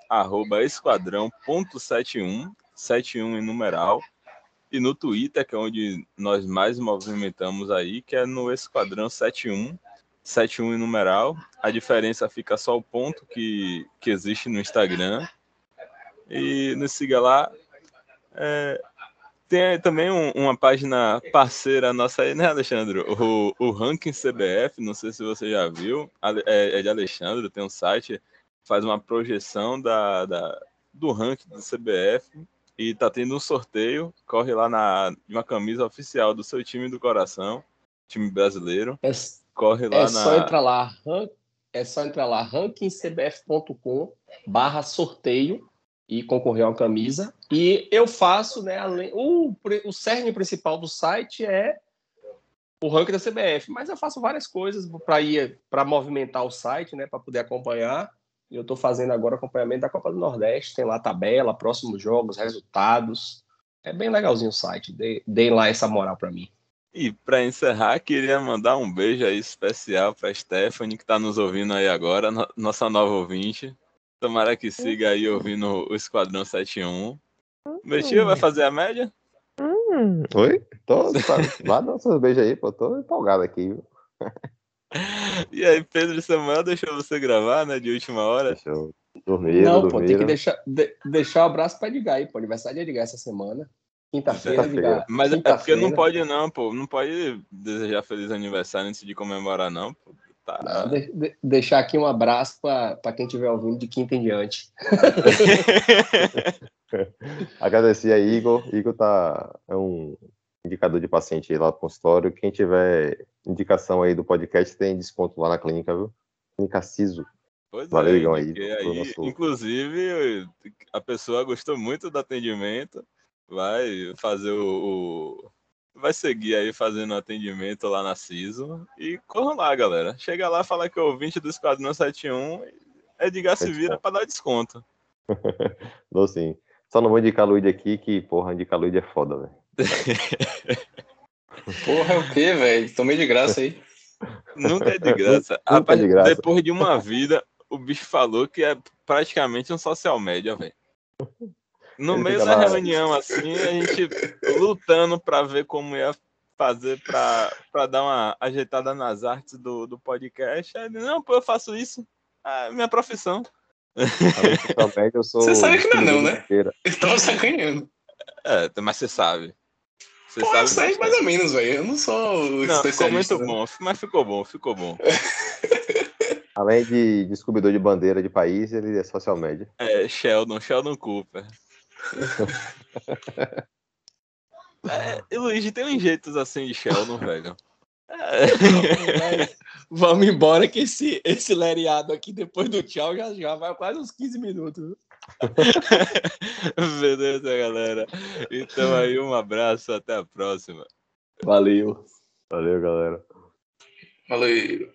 esquadrão.71, 71 em numeral, e no Twitter, que é onde nós mais movimentamos aí, que é no Esquadrão 71. 71 em numeral. A diferença fica só o ponto que, que existe no Instagram. E nos siga lá. É, tem também um, uma página parceira nossa aí, né, Alexandre? O, o Ranking CBF, não sei se você já viu. É, é de Alexandre, tem um site, faz uma projeção da, da, do ranking do CBF e tá tendo um sorteio. Corre lá na uma camisa oficial do seu time do coração, time brasileiro. É, corre lá é na. Só entrar lá, é só entrar lá, rankingcbf.com barra sorteio e concorrer a uma camisa. E eu faço, né, além, o, o cerne principal do site é o ranking da CBF, mas eu faço várias coisas para ir para movimentar o site, né, para poder acompanhar. Eu estou fazendo agora acompanhamento da Copa do Nordeste, tem lá tabela, próximos jogos, resultados. É bem legalzinho o site. Deem lá essa moral para mim. E para encerrar, queria mandar um beijo aí especial para Stephanie, que está nos ouvindo aí agora, nossa nova ouvinte. Tomara que siga aí ouvindo o Esquadrão 71. Hum. Meu tio vai fazer a média? Hum. Oi? Tô, tá, vai dar seus beijos aí, pô. Tô empolgado aqui. [LAUGHS] e aí, Pedro Samuel deixou você gravar, né? De última hora? Deixou. Dormir, Não, pô, tem que deixar, de, deixar o um abraço pra Edgar aí, pô. Aniversário de Edgar essa semana. Quinta-feira, Quinta Mas Quinta é porque não pode, não, pô. Não pode desejar feliz aniversário antes de comemorar, não, pô. Tá. De, de, deixar aqui um abraço para quem estiver ouvindo de quinta em diante. [LAUGHS] Agradecer a Igor. Igor tá, é um indicador de paciente lá no consultório. Quem tiver indicação aí do podcast tem desconto lá na clínica, viu? Clínica Ciso. Pois Valeu, é, Igor, aí, aí nosso... Inclusive, a pessoa gostou muito do atendimento vai fazer o, o, vai seguir aí fazendo atendimento lá na CISO e corram lá, galera. Chega lá, fala que é ouvinte do Esquadrão 71 Edgar se vira para dar desconto. [LAUGHS] Dou sim. Só não vou indicar Luiz aqui, que, porra, indicar Luiz é foda, velho. [LAUGHS] porra, é o quê, velho? Tomei de graça aí. [LAUGHS] Nunca é de graça. Rapaz, é de graça. Depois de uma vida, o bicho falou que é praticamente um social média, velho. No Ele meio da lá... reunião, assim, a gente lutando para ver como ia fazer para dar uma ajeitada nas artes do, do podcast. Aí, não, pô, eu faço isso. É minha profissão. [LAUGHS] Você sabe que não é não, né? Eu tava sacaneando. É, mas você sabe. Você Pô, sabe eu sei mais ou menos, velho. Eu não sou não, especialista. Ficou muito né? bom, mas ficou bom, ficou bom. [LAUGHS] Além de descobridor de bandeira de país, ele é social média. É, Sheldon, Sheldon Cooper. É, e Luigi tem uns jeitos assim de Sheldon, velho. [LAUGHS] É. Vamos embora que esse, esse lereado aqui, depois do tchau, já, já vai quase uns 15 minutos. [LAUGHS] Beleza, galera. Então aí, um abraço, até a próxima. Valeu. Valeu, galera. Valeu.